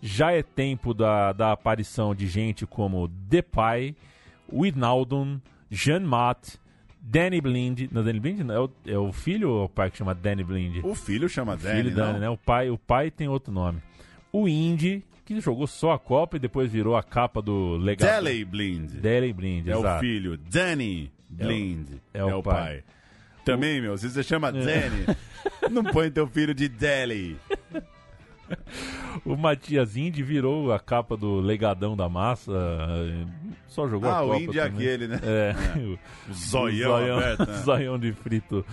Já é tempo da, da aparição de gente como Depay, Wijnaldum, Jean Matt, Danny Blind. Não, Danny Blind não, é, o, é o filho ou o pai que chama Danny Blind? O filho chama o Danny, filho Danny, não? né? O pai, o pai tem outro nome. O Indy, que jogou só a Copa e depois virou a capa do legado. Daley Blind. Daley Blind, É exato. o filho. Danny É o- Blind. é o pai. Também, meu, se você chama Danny, não põe teu filho de Daley. O Matias Indy virou a capa do legadão da massa. eh, Só jogou Ah, a o Copa Indy é aquele, né? É. É. O zoião aberto, né? zoião de frito.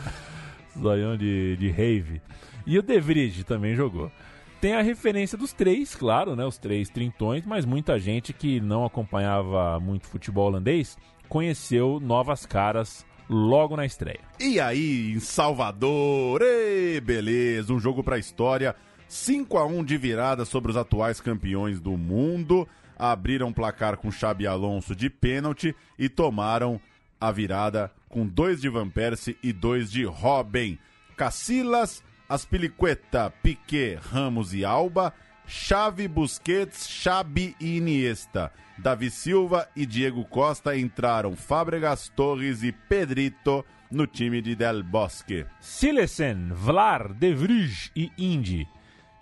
Zoião de, de rave. E o De Vrij também jogou. Tem a referência dos três, claro, né? Os três trintões, mas muita gente que não acompanhava muito futebol holandês conheceu novas caras logo na estreia. E aí, em Salvador, ê, beleza, um jogo pra história. 5 a 1 de virada sobre os atuais campeões do mundo. Abriram o placar com Xabi Alonso de pênalti e tomaram a virada com dois de Van Persie e dois de Robin. Cacilas, Aspilicueta, Piquet, Ramos e Alba, Xavi, Busquets, Xabi e Iniesta. Davi Silva e Diego Costa entraram Fábregas, Torres e Pedrito no time de Del Bosque. Silesen, Vlar, De Vrij e Indy.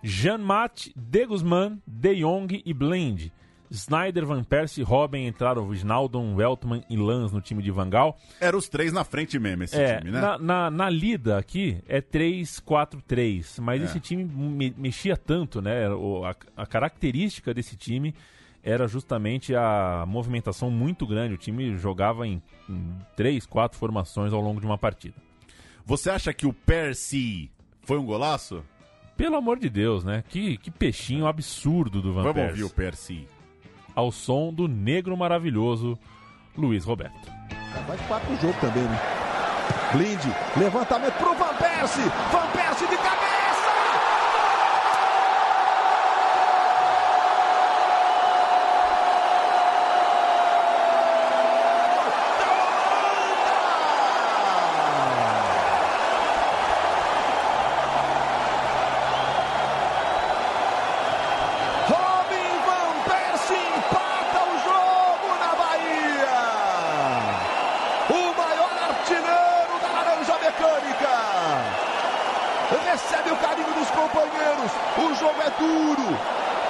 Jean-Mat, De Guzman, De Jong e Blind. Snyder, Van Persie, Robin entraram Wijnaldum, Weltman e Lans no time de Vangal. Eram os três na frente mesmo, esse É, time, né? na, na, na lida aqui é 3-4-3, mas É. esse time me- mexia tanto, né? A, a característica desse time era justamente a movimentação muito grande. O time jogava em, em três, quatro formações ao longo de uma partida. Você acha que o Percy foi um golaço? Pelo amor de Deus, né? Que, que peixinho absurdo do Van Vamos Persie. ouvir o Percy. Ao som do negro maravilhoso Luiz Roberto. Vai de quatro no jogo também, né? Blind, levantamento pro Van Persie. Van Persie de cabeça! Robin Van Persie empata o jogo na Bahia. O maior artilheiro da Laranja Mecânica. Recebe o carinho dos companheiros. O jogo é duro.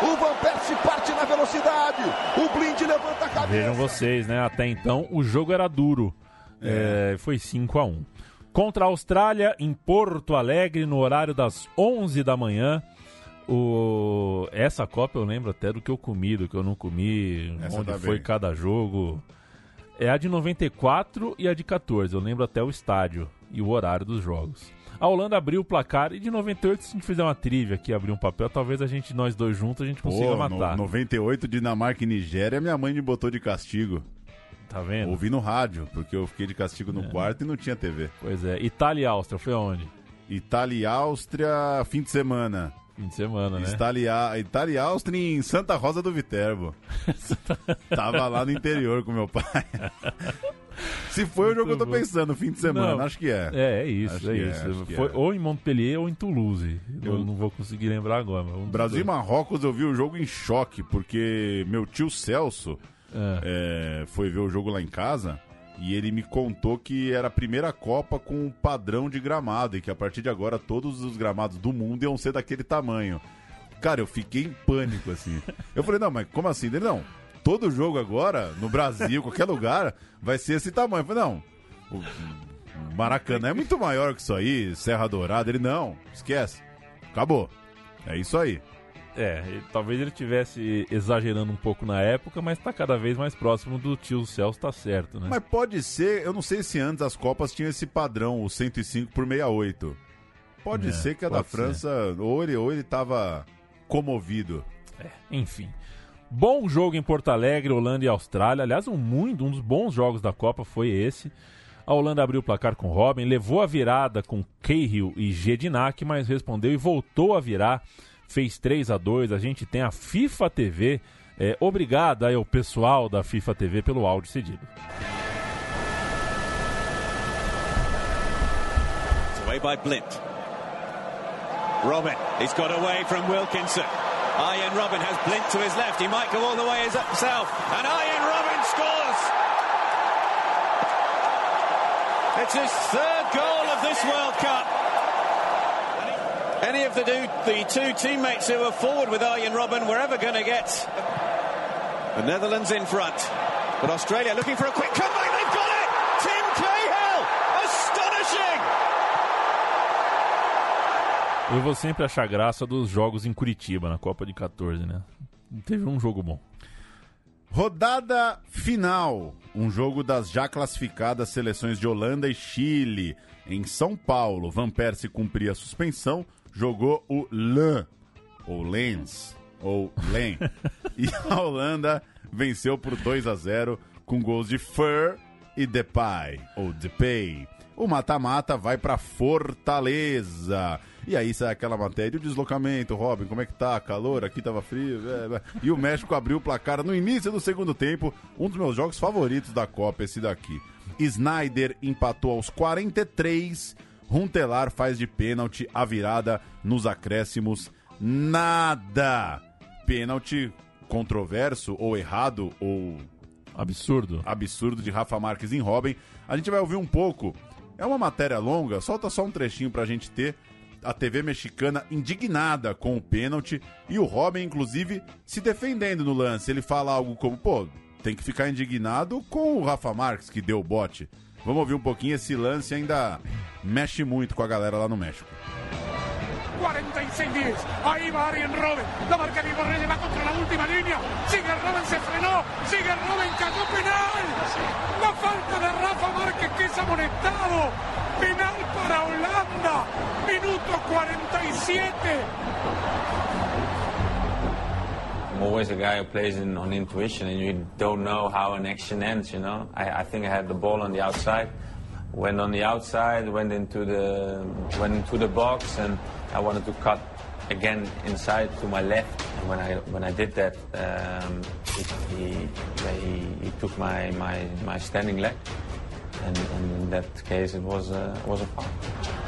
O Van Persie parte na velocidade. O Blind levanta a cabeça. Vejam vocês, né? Até então o jogo era duro. É, foi 5 a 1 Contra a Austrália, em Porto Alegre, no horário das 11 da manhã. O... Essa Copa eu lembro até do que eu comi, do que eu não comi, Essa onde tá foi bem. cada jogo. É a de 94 e a de 14. Eu lembro até o estádio e o horário dos jogos. A Holanda abriu o placar e de 98, se a gente fizer uma trivia aqui, abrir um papel, talvez a gente, nós dois juntos, a gente consiga Pô, matar. no- 98, Dinamarca e Nigéria, minha mãe me botou de castigo. Tá vendo? Ouvi no rádio, porque eu fiquei de castigo no quarto e não tinha TV. Pois é. Itália e Áustria, foi aonde? Itália e Áustria, fim de semana. Fim de semana, né? Itália, Itália e Áustria em Santa Rosa do Viterbo. Tava lá no interior com meu pai. Se foi o jogo que eu tô Muito pensando, fim de semana, Não. acho que é. É, é isso, Acho é que isso. que Foi é. ou em Montpellier ou em Toulouse. Eu, Eu- não vou conseguir lembrar agora. Dos Brasil e. Marrocos eu vi o jogo em choque, porque meu tio Celso é, foi ver o jogo lá em casa e ele me contou que era a primeira Copa com um padrão de gramado e que a partir de agora todos os gramados do mundo iam ser daquele tamanho. Cara, eu fiquei em pânico assim. Eu falei, não, mas como assim? Ele, não, todo jogo agora, no Brasil, qualquer lugar, vai ser esse tamanho. Eu falei, não, o- Maracanã é muito maior que isso aí, Serra Dourada. Ele não, esquece. Acabou. É isso aí. É, talvez ele tivesse exagerando um pouco na época, mas tá cada vez mais próximo do tio Celso, tá certo, né? Mas pode ser, eu não sei se antes as Copas tinham esse padrão, o 105 por 68. Pode É, ser que a da França, ou ele, ou ele tava comovido. É, enfim. Bom jogo em Porto Alegre, Holanda e Austrália. Aliás, um, muito, um dos bons jogos da Copa foi esse. A Holanda abriu o placar com Robin, levou a virada com Cahill e Gedinac, mas respondeu e voltou a virar. Fez 3 a 2 A gente tem a FIFA TV. É, obrigado aí ao pessoal da FIFA TV pelo áudio cedido. Away by Blind. Robin, he's got away from Wilkinson. Ian Robin has Blint to his left. He might go all the way himself. And Ian Robin scores! It's his third goal of this World Cup. Any of the, do, the two teammates who are forward with Ian Robin were ever going to get the Netherlands in front. But Australia looking for a quick comeback. They've got it! Tim Cahill! Astonishing! Eu vou sempre achar graça dos jogos em Curitiba, na Copa de 14, né? Teve um jogo bom. Rodada final. Um jogo das já classificadas seleções de Holanda e Chile. Em São Paulo, Van Persie cumpria a suspensão, jogou o Lan, ou Lens, ou Len. e a Holanda venceu por 2 a 0 com gols de Fur e Depay, ou Depay. O mata-mata vai para Fortaleza. E aí sai aquela matéria, e o deslocamento, Robin, como é que tá? Calor, aqui tava frio. é, é. E o México abriu o placar no início do segundo tempo, um dos meus jogos favoritos da Copa, esse daqui. Snyder empatou aos 43, Runtelar faz de pênalti a virada nos acréscimos. Nada! Pênalti controverso ou errado ou absurdo. Absurdo de Rafa Marques em Robin. A gente vai ouvir um pouco. É uma matéria longa, solta só um trechinho pra gente ter a TV mexicana indignada com o pênalti e o Robin, inclusive, se defendendo no lance. Ele fala algo como: pô, tem que ficar indignado com o Rafa Marques que deu o bote. Vamos ouvir um pouquinho. Esse lance ainda mexe muito com a galera lá no México. 46-10. Ahí va Arjen Robben. La marca de Borrell va contra la última línea. Sigue Robben, se frenó. Sigue Robben, cayó penal. La falta de Rafa Márquez que es amonestado. Penal para Holanda. Minuto 47. Always a guy who plays in, on intuition, and you don't know how an action ends. You know, I, I think I had the ball on the outside, went on the outside, went into the went into the box, and I wanted to cut again inside to my left. And when I when I did that, um, he, he, he, took my, my, my standing leg, and, and in that case, it was a, was a foul.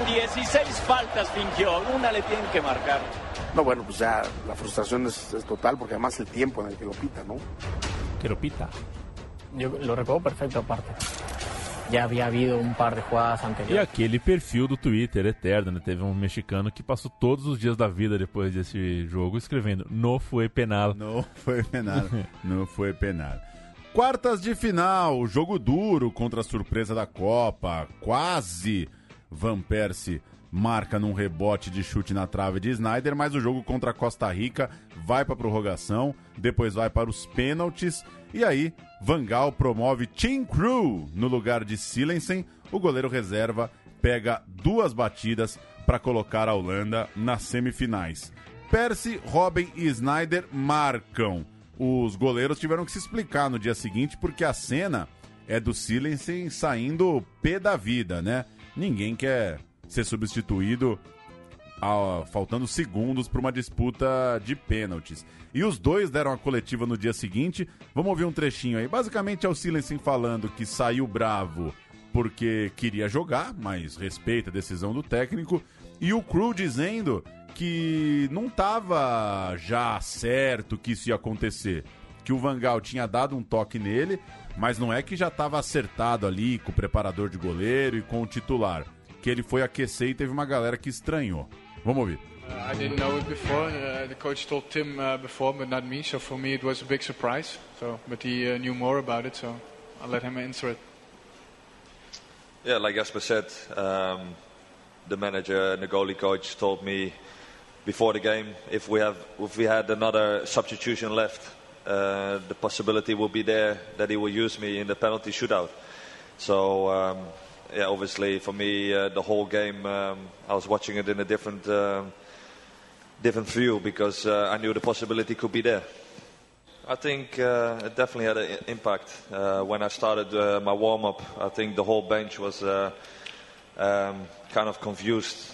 16 faltas fingió, una le tienen que marcar. No, bueno, pues ya la frustración es, es total porque además el tiempo en el que lo pita, ¿no? Que lo pita. Yo lo recuerdo perfecto aparte. Já havia havido um par de jogadas E anteriores. aquele perfil do Twitter eterno, né? Teve um mexicano que passou todos os dias da vida depois desse jogo escrevendo No foi penal. Não foi penal. Não foi penal. Quartas de final, jogo duro contra a surpresa da Copa. Quase Van Persie marca num rebote de chute na trave de Snyder, mas o jogo contra a Costa Rica vai para prorrogação, depois vai para os pênaltis e aí Van Gaal promove Team Crew no lugar de Silensen. O goleiro reserva pega duas batidas para colocar a Holanda nas semifinais. Percy, Robin e Snyder marcam. Os goleiros tiveram que se explicar no dia seguinte porque a cena é do Silensen saindo pé da vida, né? Ninguém quer ser substituído faltando segundos para uma disputa de pênaltis. E os dois deram a coletiva no dia seguinte. Vamos ouvir um trechinho aí. Basicamente é o Silensen falando que saiu bravo porque queria jogar, mas respeita a decisão do técnico. E o Crew dizendo que não estava já certo que isso ia acontecer. Que o Vangal tinha dado um toque nele, mas não é que já estava acertado ali com o preparador de goleiro e com o titular. Que ele foi aquecer e teve uma galera que estranhou. Vamos ouvir. Uh, I didn't know it before. Uh, the coach told Tim uh, before, but not me. So for me, it was a big surprise. So, but he uh, knew more about it, so I let him answer it. Yeah, like Jasper said, um, the manager and the goalie coach told me before the game if we have if we had another substitution left, uh, the possibility will be there that he will use me in the penalty shootout. So um, yeah, obviously for me uh, the whole game um, I was watching it in a different um, different view because uh, I knew the possibility could be there. I think uh, it definitely had an impact. Uh, when I started uh, my warm up, I think the whole bench was uh, um, kind of confused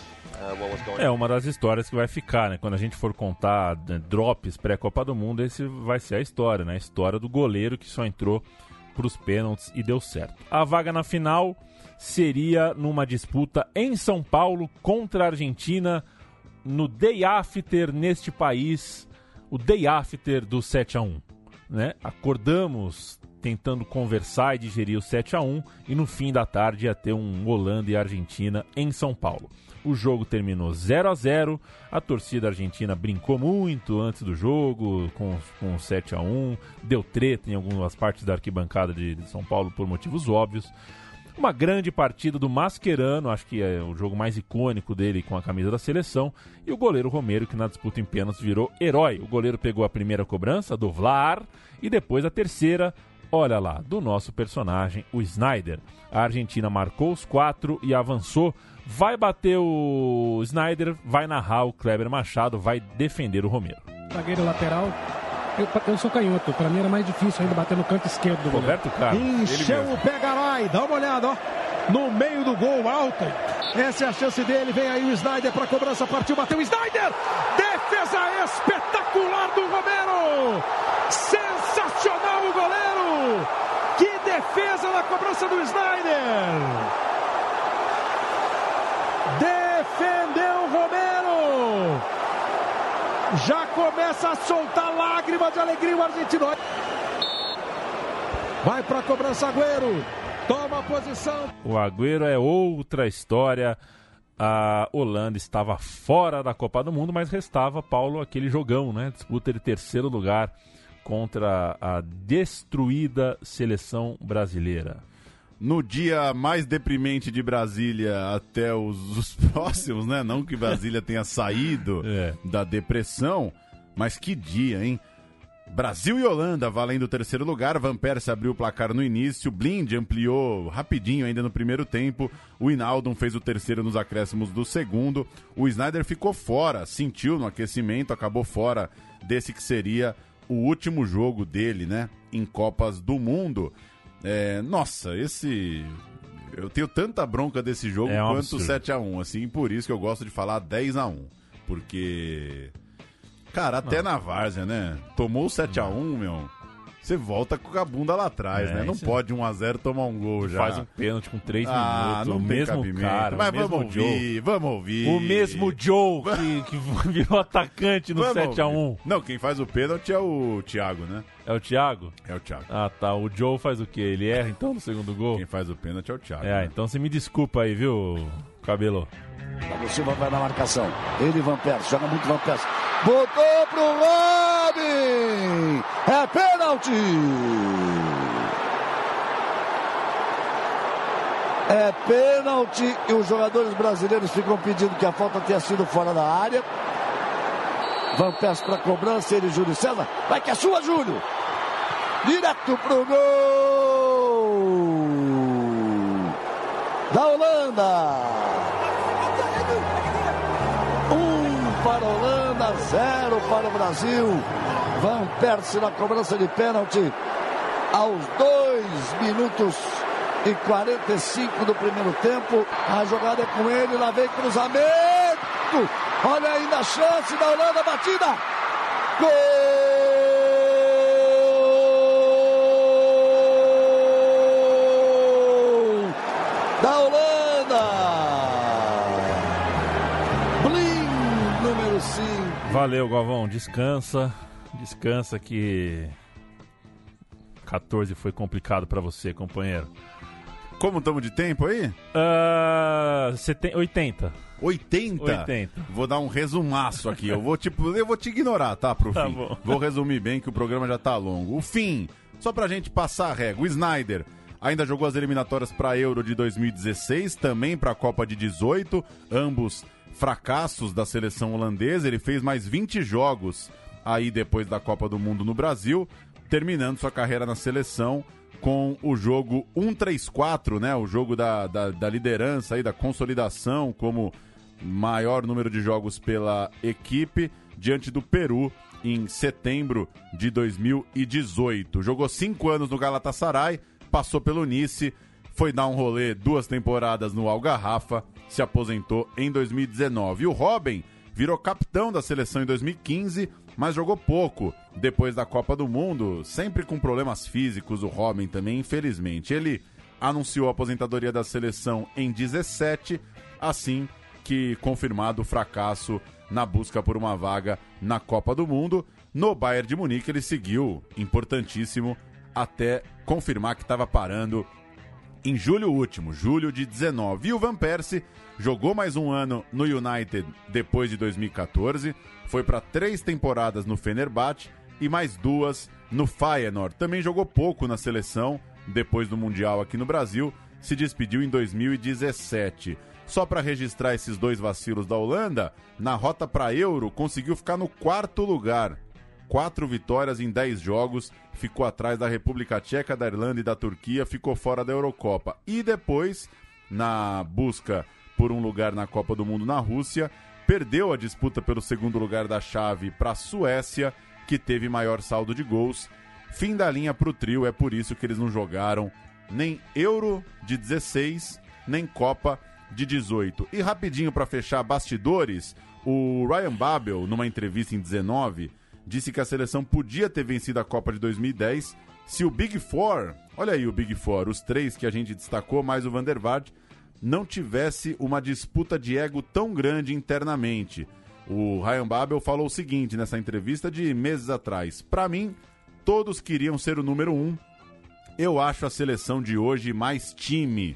what was going É uma das histórias que vai ficar, né? Quando a gente for contar né, drops pré-Copa do Mundo, esse vai ser a história, né? A história do goleiro que só entrou pros pênaltis e deu certo. A vaga na final seria numa disputa em São Paulo contra a Argentina no day after neste país, o day after do 7 a 1 né? Acordamos tentando conversar e digerir o 7 a 1 e no fim da tarde ia ter um Holanda e Argentina em São Paulo. O jogo terminou 0 a 0 A torcida argentina brincou muito antes do jogo, com, com 7 a 1 Deu treta em algumas partes da arquibancada de, de São Paulo por motivos óbvios. Uma grande partida do Mascherano, acho que é o jogo mais icônico dele com a camisa da seleção. E o goleiro Romero, que na disputa em pênaltis virou herói. O goleiro pegou a primeira cobrança do Vlar e depois a terceira, olha lá, do nosso personagem, o Snyder. A Argentina marcou os quatro e avançou. Vai bater o Snyder, vai narrar o Kleber Machado, vai defender o Romero. Zagueiro lateral. Eu, eu sou canhoto, pra mim era mais difícil ainda bater no canto esquerdo do. Roberto Carlos. Encheu o pé Garay, dá uma olhada, ó. No meio do gol, alto. Essa é a chance dele. Vem aí o Snyder para cobrança. Partiu, bateu o Snyder. Defesa espetacular do Romero. Sensacional o goleiro. Que defesa na cobrança do Snyder. Defendeu o Romero. Já começa a soltar lágrima de alegria o argentino. Vai para a cobrança Agüero. Toma a posição. O Agüero é outra história. A Holanda estava fora da Copa do Mundo, mas restava, Paulo, aquele jogão, né? Disputa de terceiro lugar contra a destruída seleção brasileira. No dia mais deprimente de Brasília até os, os próximos, né? Não que Brasília tenha saído da depressão, mas que dia, hein? Brasil e Holanda valendo o terceiro lugar. Van Persie abriu o placar no início. Blind ampliou rapidinho ainda no primeiro tempo. O Inaldum fez o terceiro nos acréscimos do segundo. O Snyder ficou fora, sentiu no aquecimento, acabou fora desse que seria o último jogo dele, né? Em Copas do Mundo. É, nossa, esse. Eu tenho tanta bronca desse jogo É um quanto o absurdo. 7x1. Assim, por isso que eu gosto de falar 10x1. Porque. Cara, até na várzea, né? Tomou o 7x1, meu. Você volta com a bunda lá atrás, É, né? Não pode 1x0 tomar um gol já. Faz um pênalti com três ah, minutos. Não o mesmo cabimento. cara. Mas vamos Joe. ouvir, vamos ouvir. O mesmo Joe que, que virou atacante no Vamos 7x1. ouvir. Não, quem faz o pênalti é o Thiago, né? É o Thiago? É o Thiago. Ah, tá. O Joe faz o quê? Ele erra então no segundo gol? Quem faz o pênalti é o Thiago. É, né? então você me desculpa aí, viu, Cabelo? Thiago Silva vai na marcação. Ele, Van Persie, joga muito Van Persie. Botou pro Robin! É pênalti! É pênalti e os jogadores brasileiros ficam pedindo que a falta tenha sido fora da área. Van Persie para cobrança, ele, Júlio César. Vai que é sua, Júlio! Direto pro gol! Da Holanda! 0 para o Brasil. Van Persie na cobrança de pênalti aos 2 minutos e 45 do primeiro tempo. A jogada é com ele, lá vem cruzamento. Olha ainda a chance da Holanda, batida. Gol! Valeu, Galvão. Descansa. Descansa que 14 foi complicado pra você, companheiro. Como estamos de tempo aí? Ah, seten- 80. 80? 80. Vou dar um resumaço aqui. Eu vou, tipo, eu vou te ignorar, tá? Pro Tá fim. bom. Vou resumir bem que o programa já tá longo. O fim, só pra gente passar a régua. O Snyder Ainda jogou as eliminatórias para Euro de 2016, também para a Copa de 18, ambos fracassos da seleção holandesa. Ele fez mais 20 jogos aí depois da Copa do Mundo no Brasil, terminando sua carreira na seleção com o jogo 1-3-4, né? O jogo da, da, da liderança aí, da consolidação como maior número de jogos pela equipe diante do Peru em setembro de 2018. Jogou cinco anos no Galatasaray, passou pelo Nice, foi dar um rolê duas temporadas no Algarrafa, se aposentou em 2019. E o Robin virou capitão da seleção em 2015, mas jogou pouco depois da Copa do Mundo, sempre com problemas físicos. O Robin também, infelizmente. Ele anunciou a aposentadoria da seleção em 17, assim que confirmado o fracasso na busca por uma vaga na Copa do Mundo. No Bayern de Munique ele seguiu, importantíssimo, até confirmar que estava parando em julho último, julho de 19. E o Van Persie jogou mais um ano no United depois de 2014, foi para três temporadas no Fenerbahçe e mais duas no Feyenoord. Também jogou pouco na seleção depois do Mundial aqui no Brasil, se despediu em 2017. Só para registrar esses dois vacilos da Holanda, na rota para Euro conseguiu ficar no quarto lugar. Quatro vitórias em dez jogos, ficou atrás da República Tcheca, da Irlanda e da Turquia, ficou fora da Eurocopa. E depois, na busca por um lugar na Copa do Mundo na Rússia, perdeu a disputa pelo segundo lugar da chave para a Suécia, que teve maior saldo de gols. Fim da linha para o trio, é por isso que eles não jogaram nem Euro de 16, nem Copa de 18. E rapidinho para fechar bastidores, o Ryan Babel, numa entrevista em 19, disse que a seleção podia ter vencido a Copa de 2010 se o Big Four, olha aí o Big Four, os três que a gente destacou, mais o Van não tivesse uma disputa de ego tão grande internamente. O Ryan Babel falou o seguinte nessa entrevista de meses atrás: Para mim, todos queriam ser o número um. Eu acho a seleção de hoje mais time.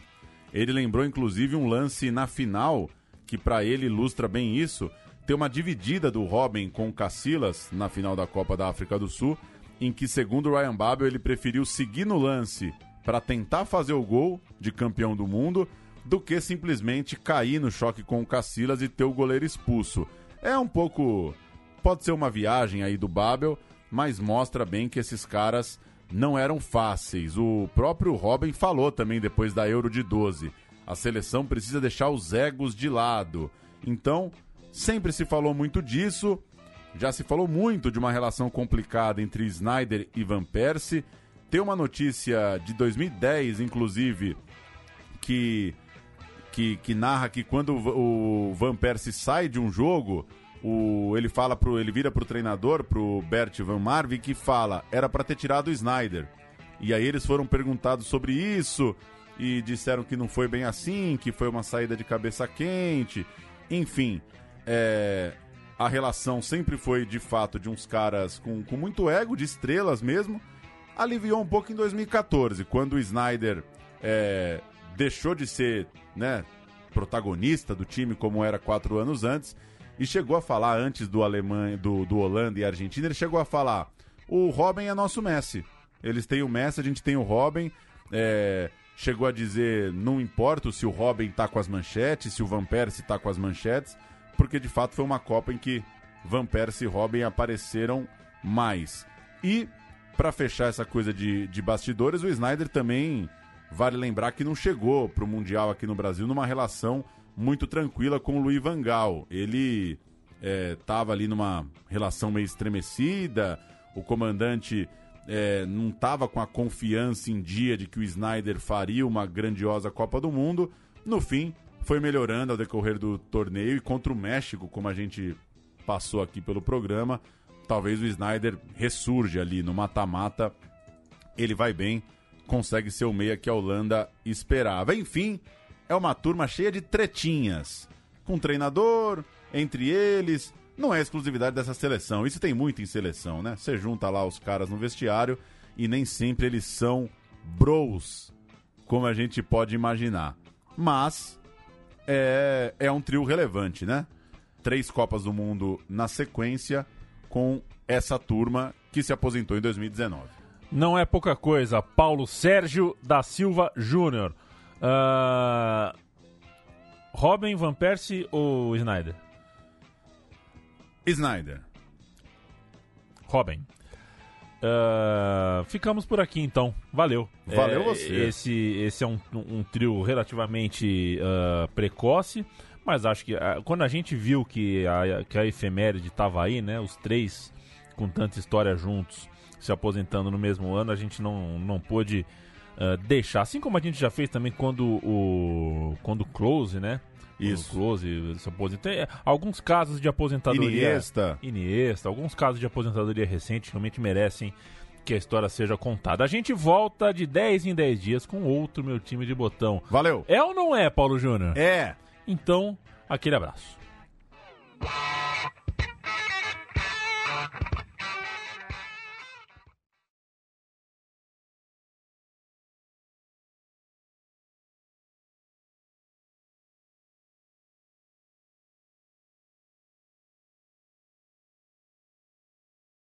Ele lembrou inclusive um lance na final que para ele ilustra bem isso. Tem uma dividida do Robin com o Cacilas na final da Copa da África do Sul, em que segundo o Ryan Babel ele preferiu seguir no lance para tentar fazer o gol de campeão do mundo do que simplesmente cair no choque com o Cacilas e ter o goleiro expulso. É um pouco pode ser uma viagem aí do Babel, mas mostra bem que esses caras não eram fáceis. O próprio Robin falou também depois da Euro de 12. A seleção precisa deixar os egos de lado. Então, sempre se falou muito disso. Já se falou muito de uma relação complicada entre Snyder e Van Persie. Tem uma notícia de 2010, inclusive, que, que, que narra que quando o Van Persie sai de um jogo, o, ele fala pro, ele vira pro treinador, pro Bert Van Marwijk, que fala, era para ter tirado o Snyder. E aí eles foram perguntados sobre isso e disseram que não foi bem assim, que foi uma saída de cabeça quente. Enfim, é, a relação sempre foi de fato de uns caras com, com muito ego, de estrelas mesmo. Aliviou um pouco em 2014, quando o Snyder é, deixou de ser né, protagonista do time como era quatro anos antes e chegou a falar antes do Alemanha, do, do Holanda e Argentina, ele chegou a falar: o Robin é nosso Messi. Eles têm o Messi, a gente tem o Robin. É, chegou a dizer: não importa se o Robin tá com as manchetes, se o Van Persie tá com as manchetes, porque de fato foi uma Copa em que Van Persie e Robin apareceram mais. E, para fechar essa coisa de, de bastidores, o Snyder também vale lembrar que não chegou pro Mundial aqui no Brasil numa relação muito tranquila com o Luiz Vangal. Ele estava é, ali numa relação meio estremecida, o comandante é, não estava com a confiança em dia de que o Snyder faria uma grandiosa Copa do Mundo. No fim, foi melhorando ao decorrer do torneio e contra o México, como a gente passou aqui pelo programa, talvez o Snyder ressurge ali no mata-mata. Ele vai bem, consegue ser o meia que a Holanda esperava. Enfim, é uma turma cheia de tretinhas. Com treinador, entre eles. Não é exclusividade dessa seleção. Isso tem muito em seleção, né? Você junta lá os caras no vestiário e nem sempre eles são bros, como a gente pode imaginar. Mas é, é um trio relevante, né? Três Copas do Mundo na sequência com essa turma que se aposentou em 2019. Não é pouca coisa. Paulo Sérgio da Silva Júnior. Uh... Robin, Van Persie ou Snyder? Snyder. Robin. Uh, ficamos por aqui então. Valeu. Valeu É, você. Esse, esse é um, um trio relativamente uh, precoce, mas acho que uh, quando a gente viu que a, que a efeméride estava aí, né? Os três com tanta história juntos, se aposentando no mesmo ano, a gente não, não pôde deixar. Assim como a gente já fez também quando o quando o Close, né? Isso. Close se aposentou. É, Alguns casos de aposentadoria. Iniesta. Iniesta. Alguns casos de aposentadoria recente realmente merecem que a história seja contada. A gente volta de 10 em 10 dias com outro meu time de botão. Valeu. É ou não é, Paulo Júnior? É. Então, aquele abraço.